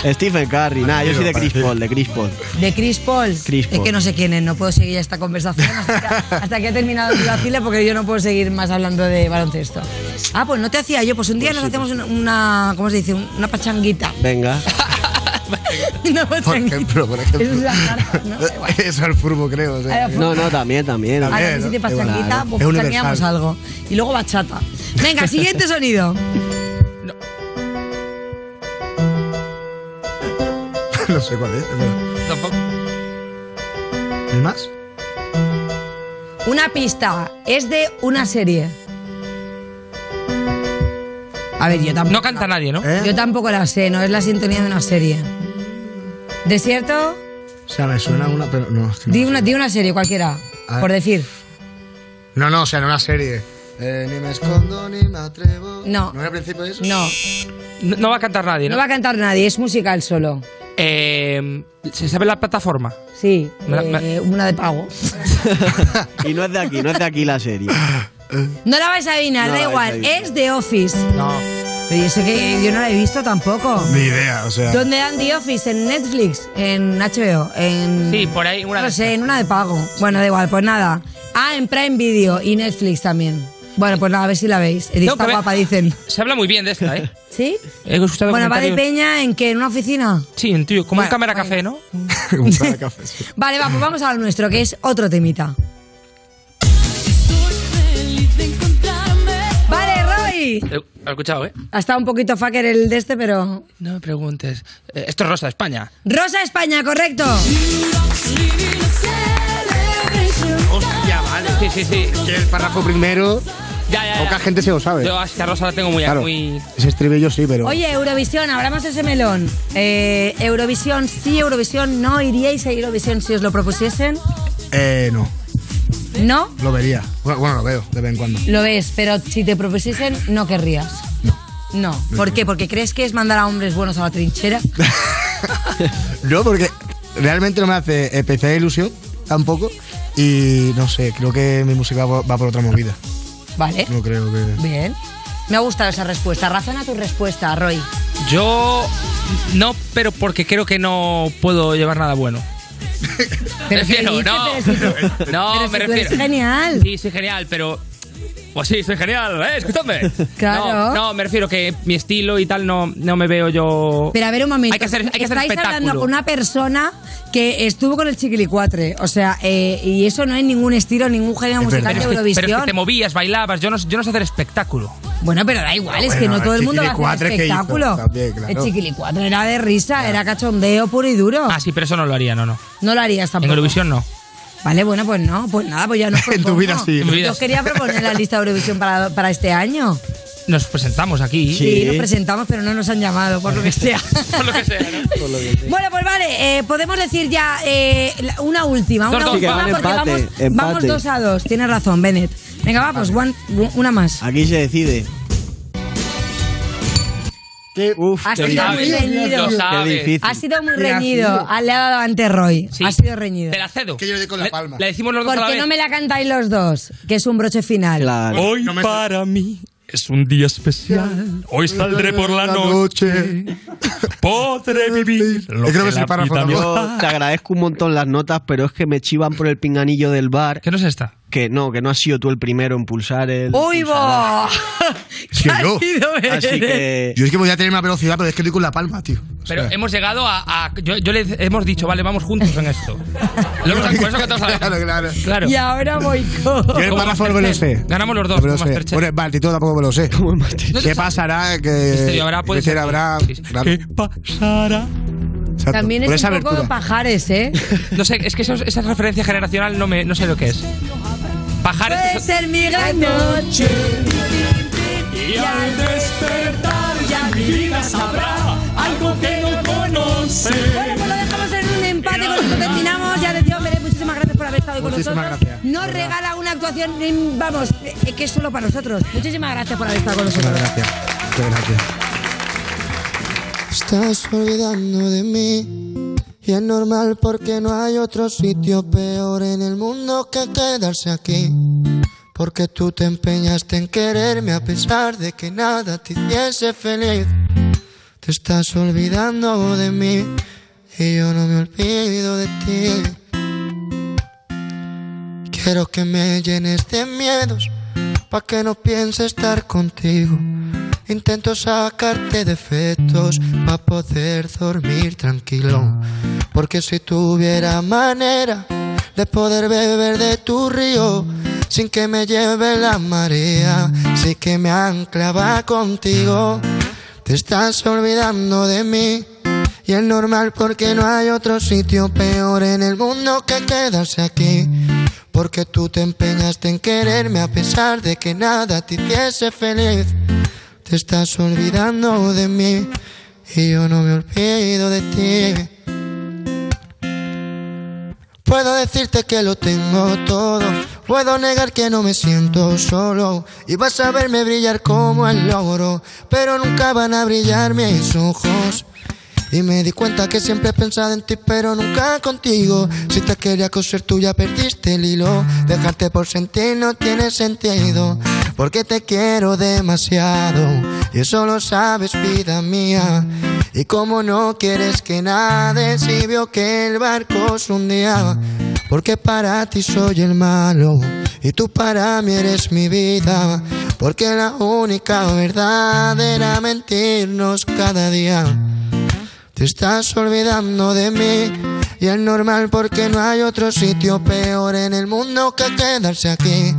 Stephen Curry, nada, yo soy de Chris Paul, de Chris Paul. ¿De Chris Paul? Chris Es que no sé quién es, no puedo seguir esta conversación hasta que, hasta que he terminado el vacile porque yo no puedo seguir más hablando de baloncesto. Ah, pues no te hacía yo, pues un día nos hacemos una, una- ¿cómo se dice? Una pachanguita. Venga. Por ejemplo, por Eso es ejemplo. la. Eso es el furbo, creo. o sea. No, no, también, también. Que ¿no? si te pachanguita, Claro. pues algo. Y luego bachata. Venga, siguiente sonido. No sé cuál es. pero- Tampoco. ¿El más? Una pista. Es de una serie. A ver, yo tampoco. No canta nadie, ¿no? ¿Eh? Yo tampoco la sé, no es la sintonía de una serie. ¿Desierto? O sea, me suena una, pero no. es que no Di sé. una, di una serie cualquiera, por decir. No, no, o sea, en una serie. Eh, ni me escondo ni me atrevo. No. ¿No era al principio de eso? No, No, no va a cantar nadie, no ¿no? va a cantar nadie, es musical solo. Eh, ¿Se sabe la plataforma? Sí, Me eh, una de pago. Y no es de aquí, no es de aquí la serie. No la vais a adivinar, No da igual, adivinar. es The Office. No. Pero yo sé que yo no la he visto tampoco. Ni idea, o sea. ¿Dónde dan The Office? ¿En Netflix? ¿En HBO? En... Sí, por ahí una No de sé, en una de pago. Bueno, da igual, pues nada. Ah, en Prime Video y Netflix también. Bueno, pues nada, a ver si la veis. Tengo Está guapa, dicen. Se habla muy bien de esta, ¿eh? ¿Sí? He escuchado Bueno, va de peña en que en una oficina. Sí, en tío, como Bueno, un cámara bueno. café, ¿no? Un cafés, sí. Vale, va, pues vamos a lo nuestro, que es otro temita. Vale, Roy. Eh, Lo he escuchado, ¿eh? Ha estado un poquito fucker el de este, pero... No me preguntes. Eh, esto es Rosa, España. Rosa España, correcto. Hostia, vale. Sí, sí, sí. Que el párrafo primero, Ya, ya, ya. poca gente se lo sabe. Yo a esta Rosa la tengo muy... Claro. muy... Ese estribillo sí, pero. Oye, Eurovisión, abramos ese melón. Eh, Eurovisión, sí, Eurovisión, no. ¿Iríais a Eurovisión si os lo propusiesen? Eh, no. No, Lo vería. Bueno, lo veo de vez en cuando. lo ves, pero si te propusiesen, no querrías. No. No. ¿Por qué? ¿Porque crees que es mandar a hombres buenos a la trinchera? No, porque realmente no me hace especial ilusión tampoco. Y no sé, creo que mi música va va por otra movida. Vale. No creo que. Bien. Me ha gustado esa respuesta. Razona tu respuesta, Roy. Yo... No, pero porque creo que no puedo llevar nada bueno. Pero ¿qué Refiero, dices? no. Pero si tú- No, pero me si tú refiero. eres genial. Sí, soy genial, pero. Pues sí, soy genial, ¿eh? Escúchame. Claro. No, no, me refiero que mi estilo y tal no, no me veo yo. Pero a ver un momento. Hay que hacer, hay que hacer Estáis espectáculo. hablando con una persona que estuvo con el chiquilicuatre. O sea, eh, y eso no es ningún estilo, ningún género musical pero, de es que, Eurovisión. pero es que te movías, bailabas. Yo no, yo no sé hacer espectáculo. Bueno, pero da igual, es que no todo el mundo va a hacer Chiquilicuatre que hizo espectáculo. también, claro. El chiquilicuatre era de risa, era cachondeo puro y duro. Ah, sí, pero eso no lo haría, no, no. No lo harías En tampoco. Eurovisión no. Vale, bueno, pues no, pues nada, pues ya no En tu vida sí. En mi vida Yo sí. quería proponer la lista de Eurovisión para, para este año. nos presentamos aquí. Sí, nos presentamos, pero no nos han llamado, por lo que sea. Bueno, pues vale, eh, podemos decir ya eh, una última, una dos, última, va. porque Empate, vamos, empate. vamos dos a dos. Tienes razón, Bennett. Venga, va, pues one- una más. Aquí se decide. Uf, Ha qué sido muy reñido. Qué. Ha sido muy Qué reñido. Ah, Le ha dado ante Roy. Ha sido reñido. Te la cedo. Que yo le con la palma. Le decimos los dos ¿Por la qué no me la cantáis los dos? Que es un broche final. Hoy para mí es un día especial. Hoy saldré por la noche. Podré vivir lo Creo que la vida me Yo te agradezco un montón las notas, pero es que me chivan por el pinganillo del bar. ¿Qué no es esta? Que no, que no has sido tú el primero en pulsar el. ¡Uy, bo! Es que yo. Así que. Yo es que voy a tener más velocidad, pero es que doy con la palma, tío. O Pero hemos llegado a. a- yo, yo le hemos dicho, vale, vamos juntos en esto. Lo hemos- por eso que todos. Claro, claro. Claro. Y ahora voy con... Yo el párrafo me lo sé. Ganamos los dos, Me lo como sé. Masterchef. Bueno, vale, y todo tampoco me lo sé. ¿Qué pasará? Que. Misterio habrá, puede ser. habrá. ¿Qué pasará? Exacto. También es un poco abertura. pajares, ¿eh? No sé, es que eso- esa referencia generacional no, me, no sé lo que es. Pajares. Puede ser mi gran noche. Y al despertar ya mi vida sabrá algo que no conoce. Bueno, pues lo dejamos en un empate, con esto terminamos. Ya decía, hombre, muchísimas gracias por haber estado hoy con Muchísimas nosotros. gracias. Nos regala una actuación, vamos, eh, que es solo para nosotros. Muchísimas gracias por haber estado con nosotros. Muchas gracias. Muchas gracias. Estás olvidando de mí y es normal porque no hay otro sitio peor en el mundo que quedarse aquí. Porque tú te empeñaste en quererme a pesar de que nada te hiciese feliz. Te estás olvidando de mí y yo no me olvido de ti. Quiero que me llenes de miedos pa' que no piense estar contigo. Intento sacarte defectos pa' poder dormir tranquilo. Porque si tuviera manera de poder beber de tu río sin que me lleve la marea, sí que me anclaba contigo. Te estás olvidando de mí y es normal porque no hay otro sitio peor en el mundo que quedarse aquí. Porque tú te empeñaste en quererme a pesar de que nada te hiciese feliz. Te estás olvidando de mí y yo no me olvido de ti. Puedo decirte que lo tengo todo, puedo negar que no me siento solo y vas a verme brillar como el oro, pero nunca van a brillar mis ojos. Y me di cuenta que siempre he pensado en ti, pero nunca contigo. Si te quería coser tú ya perdiste el hilo. Dejarte por sentir no tiene sentido. Porque te quiero demasiado. Y eso lo sabes, vida mía. Y como no quieres que nade, si veo que el barco se hundía. Porque para ti soy el malo. Y tú para mí eres mi vida. Porque la única verdad era mentirnos cada día. Te estás olvidando de mí y es normal porque no hay otro sitio peor en el mundo que quedarse aquí.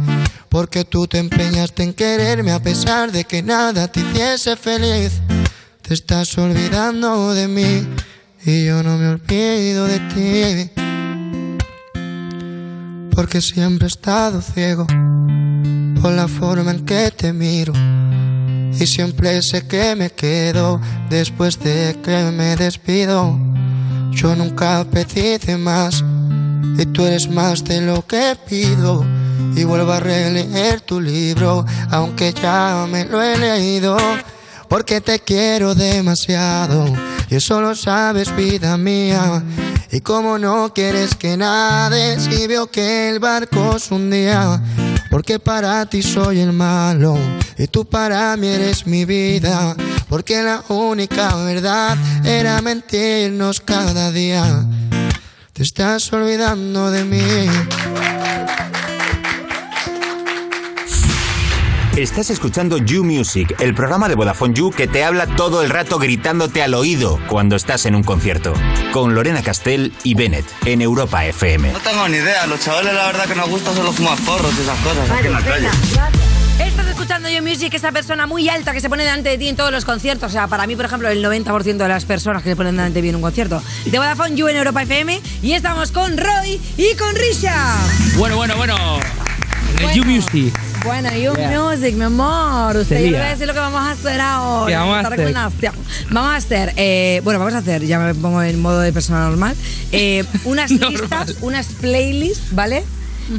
Porque tú te empeñaste en quererme a pesar de que nada te hiciese feliz. Te estás olvidando de mí y yo no me olvido de ti. Porque siempre he estado ciego por la forma en que te miro. Y siempre sé que me quedo después de que me despido. Yo nunca pedí más y tú eres más de lo que pido. Y vuelvo a releer tu libro, aunque ya me lo he leído. Porque te quiero demasiado y eso lo sabes, vida mía. Y como no quieres que nade, si veo que el barco se hundía. Porque para ti soy el malo y tú para mí eres mi vida. Porque la única verdad era mentirnos cada día. Te estás olvidando de mí. Estás escuchando You Music, el programa de Vodafone You que te habla todo el rato gritándote al oído cuando estás en un concierto. Con Lorena Castell y Bennett en Europa FM. No tengo ni idea, los chavales la verdad que nos gusta solo fumar porros y esas cosas aquí en la calle. Estás escuchando Yo Music, esa persona muy alta que se pone delante de ti en todos los conciertos. O sea, para mí, por ejemplo, el 90% de las personas que se ponen delante de mí en un concierto. De Vodafone You en Europa FM. Y estamos con Roy y con Risha. Bueno, bueno, bueno. En el You Music. Bueno, You Yeah. Music, mi amor. Usted a decir lo que vamos a hacer ahora. ¿Qué vamos a hacer? Vamos a hacer, eh, bueno, vamos a hacer, ya me pongo en modo de persona normal, eh, unas listas, unas playlists, ¿vale?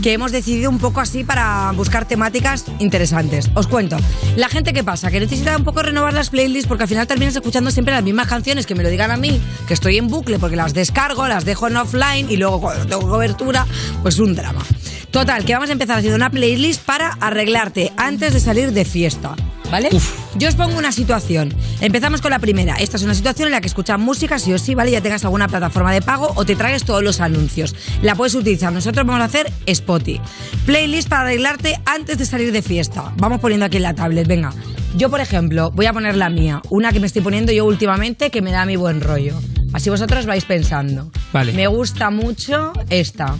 Que hemos decidido un poco así para buscar temáticas interesantes. Os cuento. La gente que pasa, que necesita un poco renovar las playlists porque al final terminas escuchando siempre las mismas canciones que me lo digan a mí, que estoy en bucle porque las descargo, las dejo en offline y luego cuando tengo cobertura, pues un drama. Total, que vamos a empezar haciendo una playlist para arreglarte antes de salir de fiesta. ¿Vale? Yo os pongo una situación. Empezamos con la primera. Esta es una situación en la que escuchas música, sí o sí, ¿vale? Ya tengas alguna plataforma de pago o te traes todos los anuncios. La puedes utilizar. Nosotros vamos a hacer Spotify. Playlist para arreglarte antes de salir de fiesta. Vamos poniendo aquí en la tablet, venga. Yo, por ejemplo, voy a poner la mía. Una que me estoy poniendo yo últimamente que me da mi buen rollo. Así vosotros vais pensando. Vale. Me gusta mucho esta.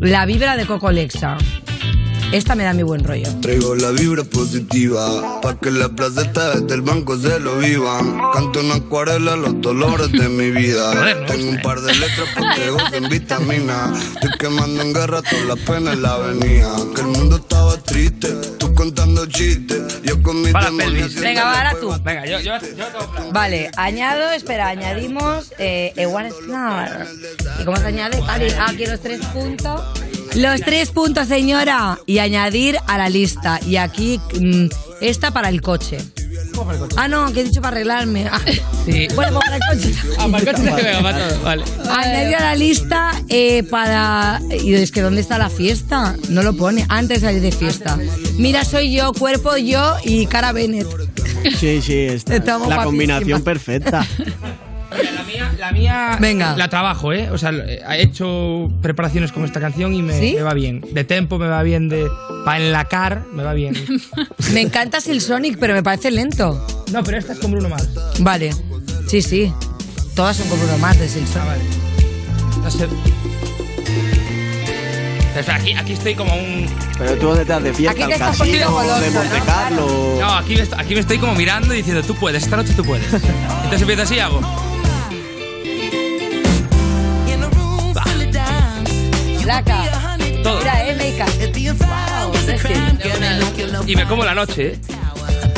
La vibra de Coco Lexa. Esta me da mi buen rollo. Traigo la vibra positiva, pa' que la placeta del banco se lo vivan. Canto una acuarela los dolores de mi vida. Tengo un par de letras porque gozo en vitamina. Estoy quemando en guerra todas las penas en la avenida. Que el mundo estaba triste, tú contando chistes. Yo con mi demonios Venga, va, ahora tú. Venga, yo, yo, yo tengo. Vale, añado, espera, añadimos eh, a One Star. ¿Y cómo se añade? Vale, ah, aquí los tres puntos. Los tres puntos, señora. Y añadir a la lista. Y aquí mm, esta para el coche. Ah, no, que he dicho para arreglarme. Ah, Sí. Bueno, para el coche. Ah, para el coche se todo. Vale. Añadir a la lista eh, para... Y es que ¿dónde está la fiesta? No lo pone. Antes de salir de fiesta. Mira, soy yo, cuerpo yo y cara Bennett. Sí, sí, está. Estamos la combinación perfecta. La mía, Venga. la trabajo, ¿eh? O sea, he hecho preparaciones con esta canción y me, ¿Sí? me va bien. De tempo me va bien, de para enlacar me va bien. Me encanta Silsonic, pero me parece lento. No, pero esta es con Bruno Mars. Vale. Sí, sí. Todas son como uno más de Silsonic. No sé. Espera, aquí, aquí estoy como un... Pero tú has de fiesta, Aquí te estás casino de Monte Carlo. No, aquí aquí me estoy como mirando y diciendo, tú puedes, esta noche tú puedes. Entonces empiezo así y hago. Todo. Mira, eh, make-up. Wow, Y me como la noche, ¿eh?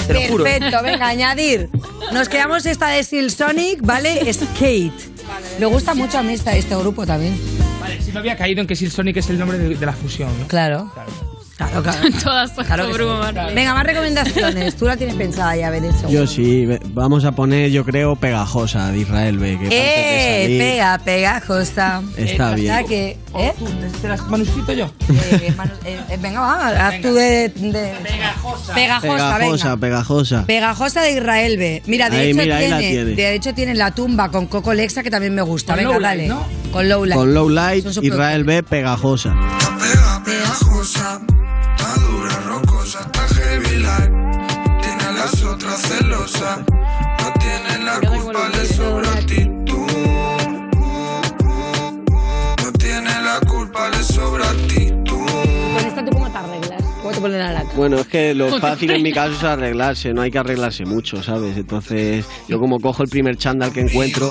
Te lo juro. Perfecto, venga, añadir. Nos quedamos esta de Silsonic, ¿vale? Skate. Me gusta mucho a mí esta- este grupo también. Vale, sí me había caído en que Silsonic es el nombre de, de la fusión, ¿no? Claro. Claro, claro. Todas Claro que Bruno sí. Mars. Venga, más recomendaciones. Tú la tienes pensada ya haber hecho. Yo sí, vamos a poner, yo creo, pegajosa de Israel B. Que Eh, antes de salir- pega, pegajosa. Está Eh, bien. ¿sabes qué? ¿Eh? ¿Te las manuscrito yo? Eh, manu- eh, eh, venga, va, haz tú de, de- Pegajosa. Pegajosa, Pegajosa, venga. pegajosa. Pegajosa de Israel B. Mira, de Ahí, hecho mira, tiene, tiene. de hecho tiene la tumba con Coco Lexa que también me gusta. Con venga, Low dale. Light, ¿no? Con Low Light. Con Low Light, Son su Israel B, pegajosa. pegajosa, está dura, rocosa, está heavy like. Tiene a las otras celosas, no tiene la culpa, le sobra actitud. No tiene la culpa, le sobra actitud. Con esta tú cómo te arreglas. ¿Cómo te pones la laca? Bueno, es que lo fácil en mi caso es arreglarse, no hay que arreglarse mucho, ¿sabes? Entonces, yo como cojo el primer chándal que encuentro,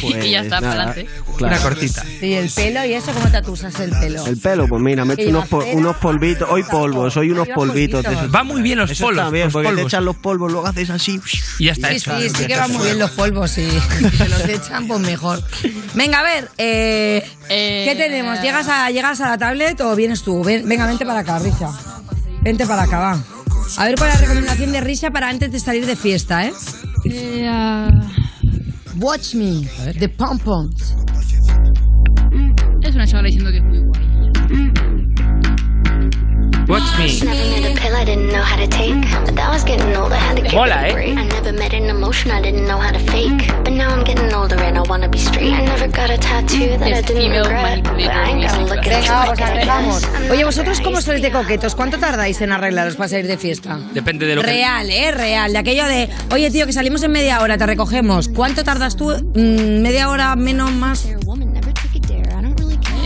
pues Y ya está, nada, pa'lante. claro. Una cortita. Y el pelo, ¿y eso cómo te atusas el pelo? El pelo, pues mira, meto ¿Que unos, llevas po- cera? unos polvitos, hoy polvos, hoy unos polvitos. Va muy bien los Eso polvos, Está bien, los porque te polvos. echan los polvos, luego haces así. Y ya está Sí, hecho. sí, sí que van muy bien los polvos, sí. Si se los echan, pues mejor. Venga, a ver, eh, ¿qué tenemos? ¿Llegas a, ¿Llegas a la tablet o vienes tú? Ven- venga, vente para acá, Risha. Vente para acá, va. A ver cuál es la recomendación de Risha para antes de salir de fiesta, ¿eh? Eh, ah, Watch Me, de Pom Poms. es una chavala diciendo que es muy guay. To give Mola, eh? Venga, vamos, arreglamos. Oye, ¿vosotros cómo sois de coquetos? ¿Cuánto tardáis en arreglaros para salir de fiesta? Depende de lo que... Real, ¿eh? Real. De aquello de, oye, tío, que salimos en media hora, te recogemos. ¿Cuánto tardas tú? Mm, ¿Media hora, menos, más?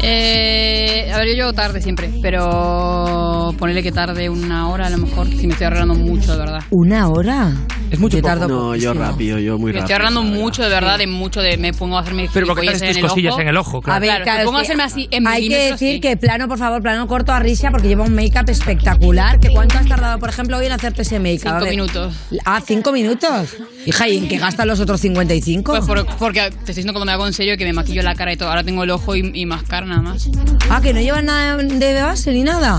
Eh, a ver, yo llego tarde siempre, pero ponerle que tarde una hora a lo mejor, si me estoy arreglando mucho, de verdad. ¿Una hora? Es mucho Yo tardo. No, yo rápido, yo muy Me rápido. estoy hablando mucho, de verdad, de mucho de me pongo a hacerme Pero porque haces tus en el cosillas ojo. en el ojo, claro. A ver, Claro, claro, me pongo a hacerme así en Hay que decir sí. que plano, por favor, plano corto a Risha, porque lleva un make-up espectacular. ¿Que ¿Cuánto has tardado, por ejemplo, hoy en hacerte ese make-up? Cinco minutos. Ah, cinco minutos. Hija, ¿y en qué gastan los otros 55? Pues por- porque te estoy diciendo cuando me hago en serio que me maquillo la cara y todo. Ahora tengo el ojo y, y máscara nada más. Ah, que no llevan nada de base ni nada.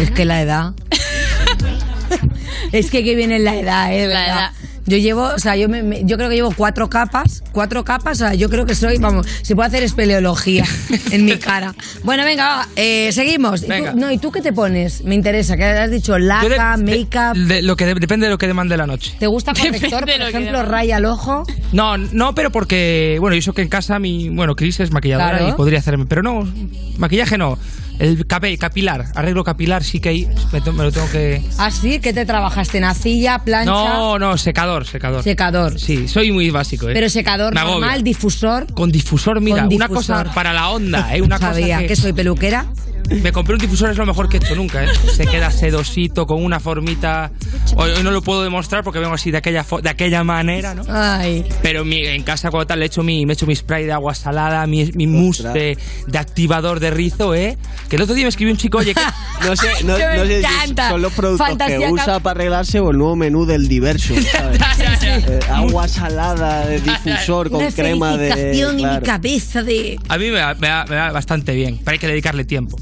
Es que la edad. es que que viene la edad, eh, La verdad. edad. Yo llevo, o sea, yo, me- me- yo creo que llevo cuatro capas, cuatro capas, o sea, yo creo que soy, vamos, se puede hacer espeleología en mi cara. Bueno, venga, va, eh, seguimos. ¿Y tú- no, ¿y tú qué te pones? Me interesa, que has dicho laca, make-up. de lo que de- depende de lo que demande la noche. ¿Te gusta corrector, por ejemplo, raya al ojo? No, no, pero porque, bueno, yo sé que en casa mi, bueno, Chris es maquilladora Claro. y podría hacerme, pero no, maquillaje no. El cabello, capilar, arreglo capilar sí que ahí me, lo tengo que... Ah, sí, ¿qué te trabajaste? ¿Nacilla, plancha? No, no, secador, secador. Secador. Sí, soy muy básico, ¿eh? Pero secador Me agobia. normal, difusor. Con difusor, mira, Con una cosa para la onda, ¿eh? Una Sabía cosa que soy peluquera. Me compré un difusor, es lo mejor que he hecho nunca, ¿eh? Se queda sedosito, con una formita... Hoy, hoy no lo puedo demostrar porque vengo así de aquella, fo- de aquella manera, ¿no? Ay. Pero mi- en casa cuando tal le echo mi, me echo mi spray de agua salada, mi, mi mousse de, de activador de rizo, ¿eh? Que el otro día me escribió un chico, oye, que... No sé, no, Que me no sé si son los productos Fantasía que usa para arreglarse o el nuevo menú del diverso, ¿sabes? Eh, agua salada de difusor con Una crema de... escenificación en mi claro. cabeza de... A mí me va, me va- me va bastante bien, pero hay que dedicarle tiempo.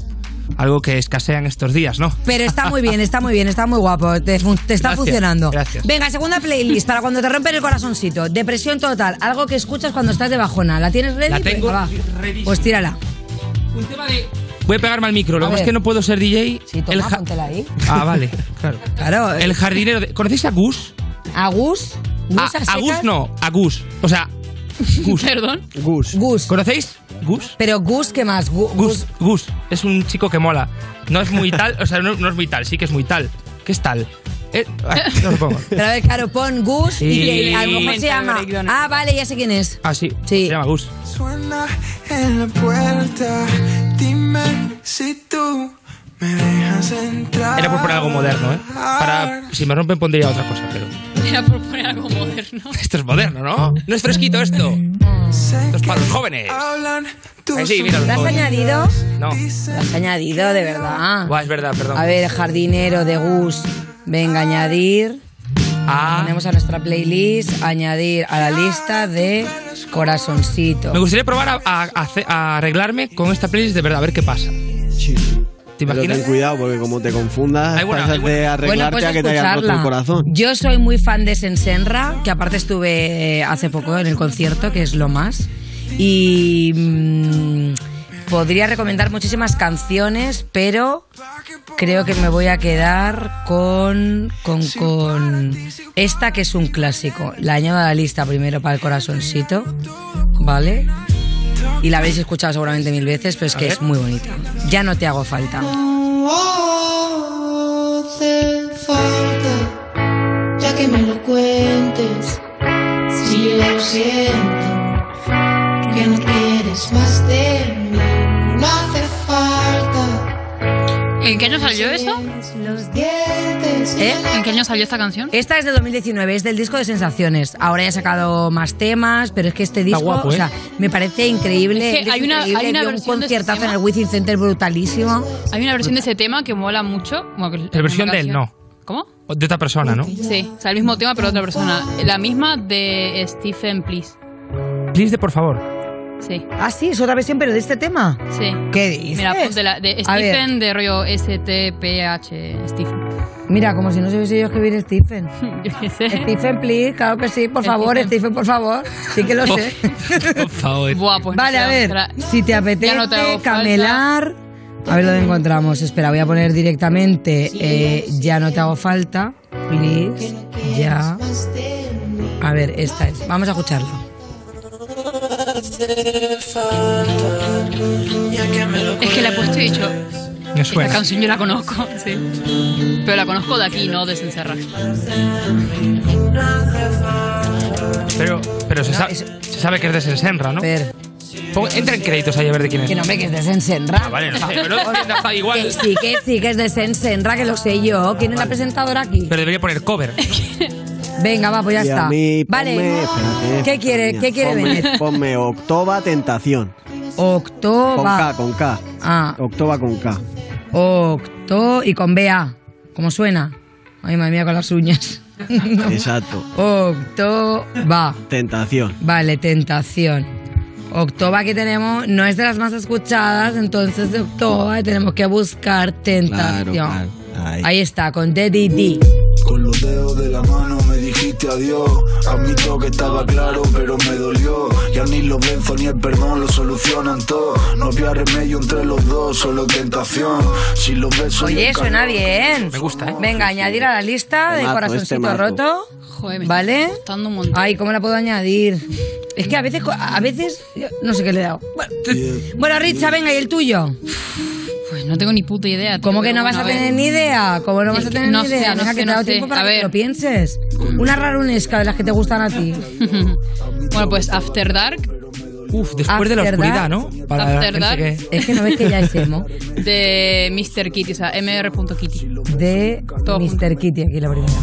Algo que escasea en estos días, ¿no? Pero está muy bien, está muy bien, está muy guapo. Te, fun- te está Gracias, funcionando. gracias. Venga, segunda playlist para cuando te rompen el corazoncito. Depresión total, algo que escuchas cuando estás de bajona. ¿La tienes ready? La tengo Venga, ready. Pues tírala. Un tema de... Voy a pegarme al micro, lo A que pasa es que no puedo ser DJ. Sí, toma, El ja- póntela ahí. Ah, vale, claro. Claro. El jardinero de... ¿Conocéis a Gus? ¿Agus? Ah, ¿Gus a a Gus no, a Gus. O sea, Gus. Perdón. Gus. Gus. ¿Conocéis? Gus. Pero Gus, ¿qué más? Gu- Gus, Gus, es un chico que mola. No es muy tal, o sea, no, no es muy tal, sí que es muy tal. ¿Qué es tal? Eh, ah, no lo pongo. Pero a ver, claro, pon Gus y, y a lo mejor se llama... Ah, vale, ya sé quién es. Ah, sí, Sí. se llama Gus. Suena en la puerta, dime si tú me dejas entrar. Era por poner algo moderno, ¿eh? Para, si me rompen pondría otra cosa, pero... Era por poner algo moderno. Esto es moderno, ¿no? No es fresquito esto. Esto es para los jóvenes. Ahí sí, mira ¿Lo has añadido? No. Lo has añadido, de verdad. Buah, es verdad, perdón. A ver, jardinero de Gus. Venga, añadir. Ah, Ponemos a nuestra playlist, añadir a la lista de corazoncito. me gustaría probar a, a- a hace- a arreglarme con esta playlist de verdad, a ver qué pasa. ¿Te Pero ten cuidado porque como te confundas, Hay buena- hay buena- de arreglarte pues a que te hayan roto el corazón. Yo soy muy fan de Sensenra, que aparte estuve eh, hace poco en el concierto, que es lo más. Y mm, podría recomendar muchísimas canciones, pero creo que me voy a quedar con, con, con esta que es un clásico. La añado a la lista primero para el corazoncito, ¿vale? Y la habréis escuchado seguramente mil veces, pero es que es muy bonita. Ya no te hago falta. No hace falta, ya que me lo cuentes. Si lo siento, que no quieres más de ¿En qué año salió eso? ¿Eh? ¿En qué año salió esta canción? Esta es de 2019, es del disco de Sensaciones. Ahora ya ha sacado más temas, pero es que este disco, guapo, o ¿eh? sea, me parece increíble. Es que es hay una- increíble, hay una dio un de conciertazo en el Within Center brutalísimo. Hay una versión de ese tema que mola mucho. Bueno, que- La versión de él, no. ¿Cómo? De otra persona, ¿no? Sí, o sea, el mismo tema pero otra persona. La misma de Stephen Please. Please de por favor. Sí. Ah, sí, es otra versión, pero de este tema. Sí. ¿Qué dices? Mira, pues de, la, de. Stephen de rollo STPH Stephen. Mira, como si no se hubiese yo escribir Stephen. Yo qué sé. Stephen, please, claro que sí, por favor, Stephen. Por favor. Sí que lo sé. Por favor. Buah, pues Vale, sé, a ver, si te apetece Ya no te hago falta. camelar. A ver dónde encontramos. Espera, voy a poner directamente eh, Ya no te hago falta. Please. Ya. A ver, esta es. Vamos a escucharla. Es que la he puesto y dicho. Me Esta suena. canción yo la conozco, sí. Pero la conozco de aquí, no de Senserra. Pero, pero se, sa- se sabe que es de Sensenra, ¿no? Ver. Pon- entra en créditos ahí a ver de quién es. Que no me que es de Sensenra. Ah, vale, no sé, pero está igual. Que sí, que sí, que es de Sensenra, que lo sé yo. ¿Quién es la presentadora aquí? Pero debería poner cover. Venga, va, pues ya Y a está. mí, vale. ponme- espérate, ¿Qué quiere, mira, ¿qué quiere ponme, Benet? Ponme Octoba Tentación. Octoba. Con K, con K. Ah. Octoba con K. Octo y con BA. ¿Cómo suena? Ay, madre mía, con las uñas. Exacto. Octoba. Tentación. Vale, tentación. Octoba que tenemos no es de las más escuchadas, entonces de Octoba tenemos que buscar tentación. Claro, claro. Ahí. Ahí está, con DDD. Con los dedos de la mano dijiste adiós. Admito que estaba claro, pero me dolió. Ya ni los benzo ni el perdón lo solucionan todo. No había remedio entre los dos, solo tentación. Si los besos. Oye, suena calor- bien. Me gusta, ¿eh? Venga, añadir a la lista de Temazo, corazoncito este roto. Joder, me está ¿Vale? un montón. Ay, ¿cómo la puedo añadir? Es que a veces, a veces, no sé qué le he dado. Bueno, Bueno, Richa, venga, ¿y el tuyo? Pues no tengo ni puta idea. tío, ¿Cómo que no vas a tener ni idea? ¿Cómo no vas a tener no ni sé, idea? no Venga, sé, que te no sé. tiempo para A que te ver. lo pienses. Una rarunesca de las que te gustan a ti. Bueno, pues After Dark Uf, después de la After oscuridad, Dark. ¿no? Para After Dark. que- Es que no ves que ya es emo. de Mr. Kitty, o sea, mr.kitty. De Todo Mr. Kitty, aquí la primera.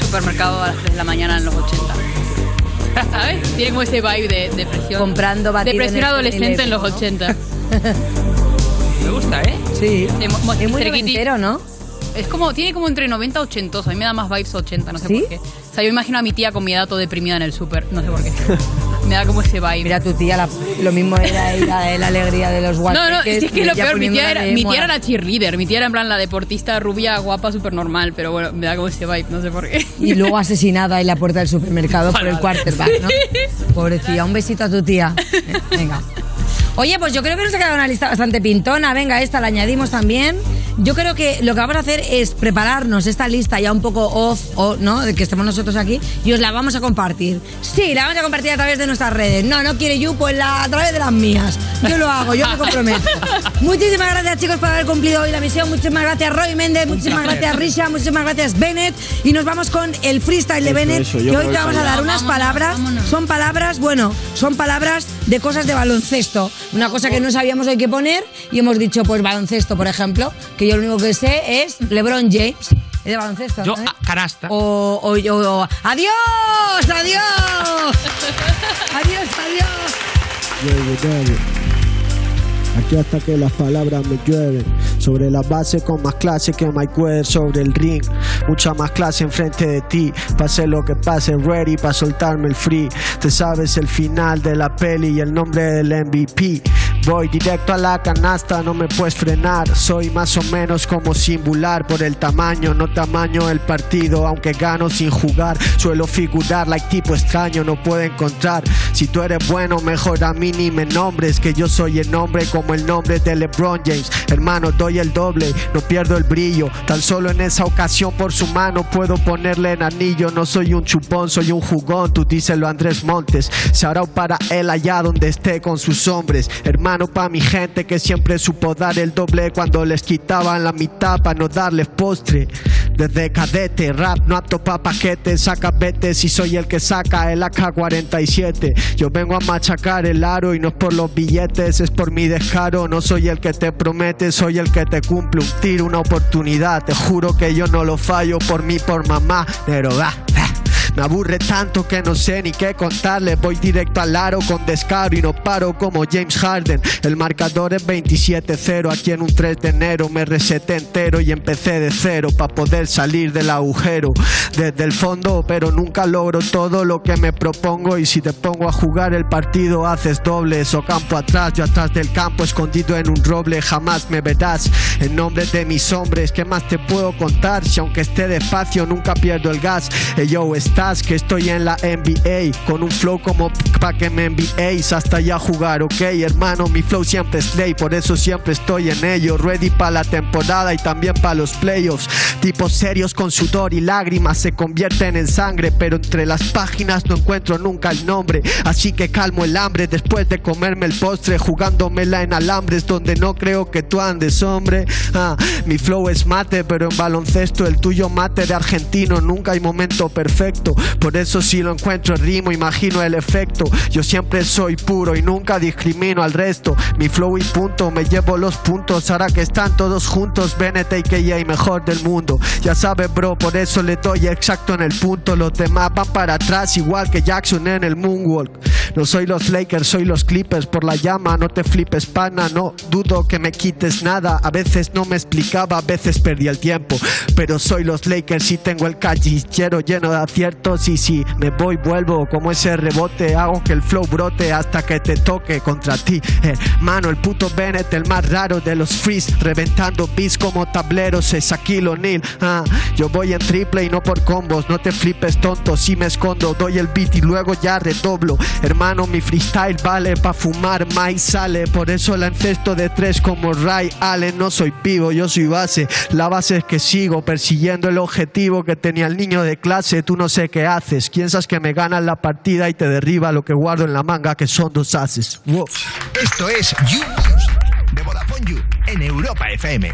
Supermercado a las 3 de la mañana en los 80. ¿Sabes? Tiene como ese vibe de depresión. Comprando Depresión en adolescente en los teléfono. 80. Me gusta, ¿eh? Sí. Mo- Es muy noventero, ¿no? Es como, tiene como entre 90 y 80. A mí me da más vibes 80, no sé ¿Sí? por qué. O sea, yo imagino a mi tía con mi edad todo deprimida en el súper, no sé por qué. me da como ese vibe. Mira, tu tía, la- lo mismo era ella, la alegría de los No, guantes. no, es que lo peor, mi tía, era, mi tía era la cheerleader, mi tía era en plan la deportista rubia, guapa, súper normal, pero bueno, me da como ese vibe, no sé por qué. Y luego asesinada en la puerta del supermercado por el quarterback, ¿no? Pobrecilla, un besito a tu tía. Eh, Venga. Oye, pues yo creo que nos ha quedado una lista bastante pintona. Venga, esta la añadimos también. Yo creo que lo que vamos a hacer es prepararnos esta lista ya un poco off, o, ¿no? De que estemos nosotros aquí y os la vamos a compartir. Sí, la vamos a compartir a través de nuestras redes. No, no quiere you, pues la, a través de las mías. Yo lo hago, yo me comprometo. Muchísimas gracias, chicos, por haber cumplido hoy la misión. Muchísimas gracias, Roy Méndez. Muchísimas gracias, Risha. Muchísimas gracias, Bennett. Y nos vamos con el freestyle de Eso, Bennett. eso, que hoy te vamos a dar unas palabras. Son palabras, bueno, son palabras de cosas de baloncesto. Una cosa que no sabíamos hoy qué poner y hemos dicho, pues baloncesto, por ejemplo, que yo lo único que sé es LeBron James. Es de baloncesto. Yo, ¿no? ah, canasta. O, o, o- o- ¡Adiós! ¡Adiós! ¡Adiós, adiós! Aquí hasta que las palabras me llueven. Sobre la base con más clase que Mike Weather sobre el ring. Mucha más clase enfrente de ti. Pase lo que pase, ready para soltarme el free. Te sabes el final de la peli y el nombre del MVP. Voy directo a la canasta, no me puedes frenar. Soy más o menos como singular por el tamaño, no tamaño el partido. Aunque gano sin jugar, suelo figurar like tipo extraño, no puedo encontrar. Si tú eres bueno, mejor a mí ni me nombres. Que yo soy el nombre como el nombre de LeBron James. Hermano, doy el doble, no pierdo el brillo. Tan solo en esa ocasión por su mano puedo ponerle en anillo. No soy un chupón, soy un jugón. Tú díselo Andrés Montes. Shout para él allá donde esté con sus hombres. Hermano, pa' mi gente que siempre supo dar el doble cuando les quitaban la mitad para no darles postre. Desde cadete, rap, no apto pa' paquetes. Saca vete si soy el que saca el AK-47. Yo vengo a machacar el aro y no es por los billetes, es por mi descaro. No soy el que te promete, soy el que te cumple un tiro, una oportunidad. Te juro que yo no lo fallo por mí, por mamá. Pero va. Me aburre tanto que no sé ni qué contarle. Voy directo al aro con descaro y no paro como James Harden. El marcador es 27-0. Aquí en un 3 de enero me reseté entero y empecé de cero para poder salir del agujero. Desde el fondo, pero nunca logro todo lo que me propongo. Y si te pongo a jugar el partido, haces dobles o campo atrás. Yo atrás del campo, escondido en un roble, jamás me verás. En nombre de mis hombres, ¿qué más te puedo contar? Si aunque esté despacio, nunca pierdo el gas. Hey, yo, que estoy en la NBA con un flow como pa' que me enviéis hasta ya jugar, ok, hermano. Mi flow siempre es play, por eso siempre estoy en ello. Ready para la temporada y también para los playoffs. Tipos serios con sudor y lágrimas se convierten en sangre, pero entre las páginas no encuentro nunca el nombre. Así que calmo el hambre después de comerme el postre, jugándomela en alambres donde no creo que tú andes, hombre. Ah, mi flow es mate, pero en baloncesto el tuyo mate de argentino. Nunca hay momento perfecto. Por eso si lo encuentro rimo, imagino el efecto. Yo siempre soy puro y nunca discrimino al resto. Mi flow y punto, me llevo los puntos. Ahora que están todos juntos, Bennett y mejor del mundo. Ya sabes, bro, por eso le doy exacto en el punto. Los demás van para atrás, igual que Jackson en el Moonwalk. No soy los Lakers, soy los Clippers. Por la llama, no te flipes, pana. No dudo que me quites nada. A veces no me explicaba, a veces perdí el tiempo. Pero soy los Lakers y tengo el callillero lleno de aciertos. Y si me voy, vuelvo como ese rebote. Hago que el flow brote hasta que te toque contra ti. Hermano, el puto Bennett, el más raro de los freeze. Reventando beats como tableros, es Aquilo O'Neal. Ah, yo voy en triple y no por combos. No te flipes, tonto. Si me escondo, doy el beat y luego ya redoblo. Hermano, mi freestyle vale pa' fumar, más sale. Por eso la encesto de tres como Ray Allen. No soy pivo, yo soy base. La base es que sigo persiguiendo el objetivo que tenía el niño de clase. Tú no sé qué haces. Piensas que me ganas la partida y te derriba lo que guardo en la manga, que son dos haces. Esto es You de Vodafone You en Europa FM.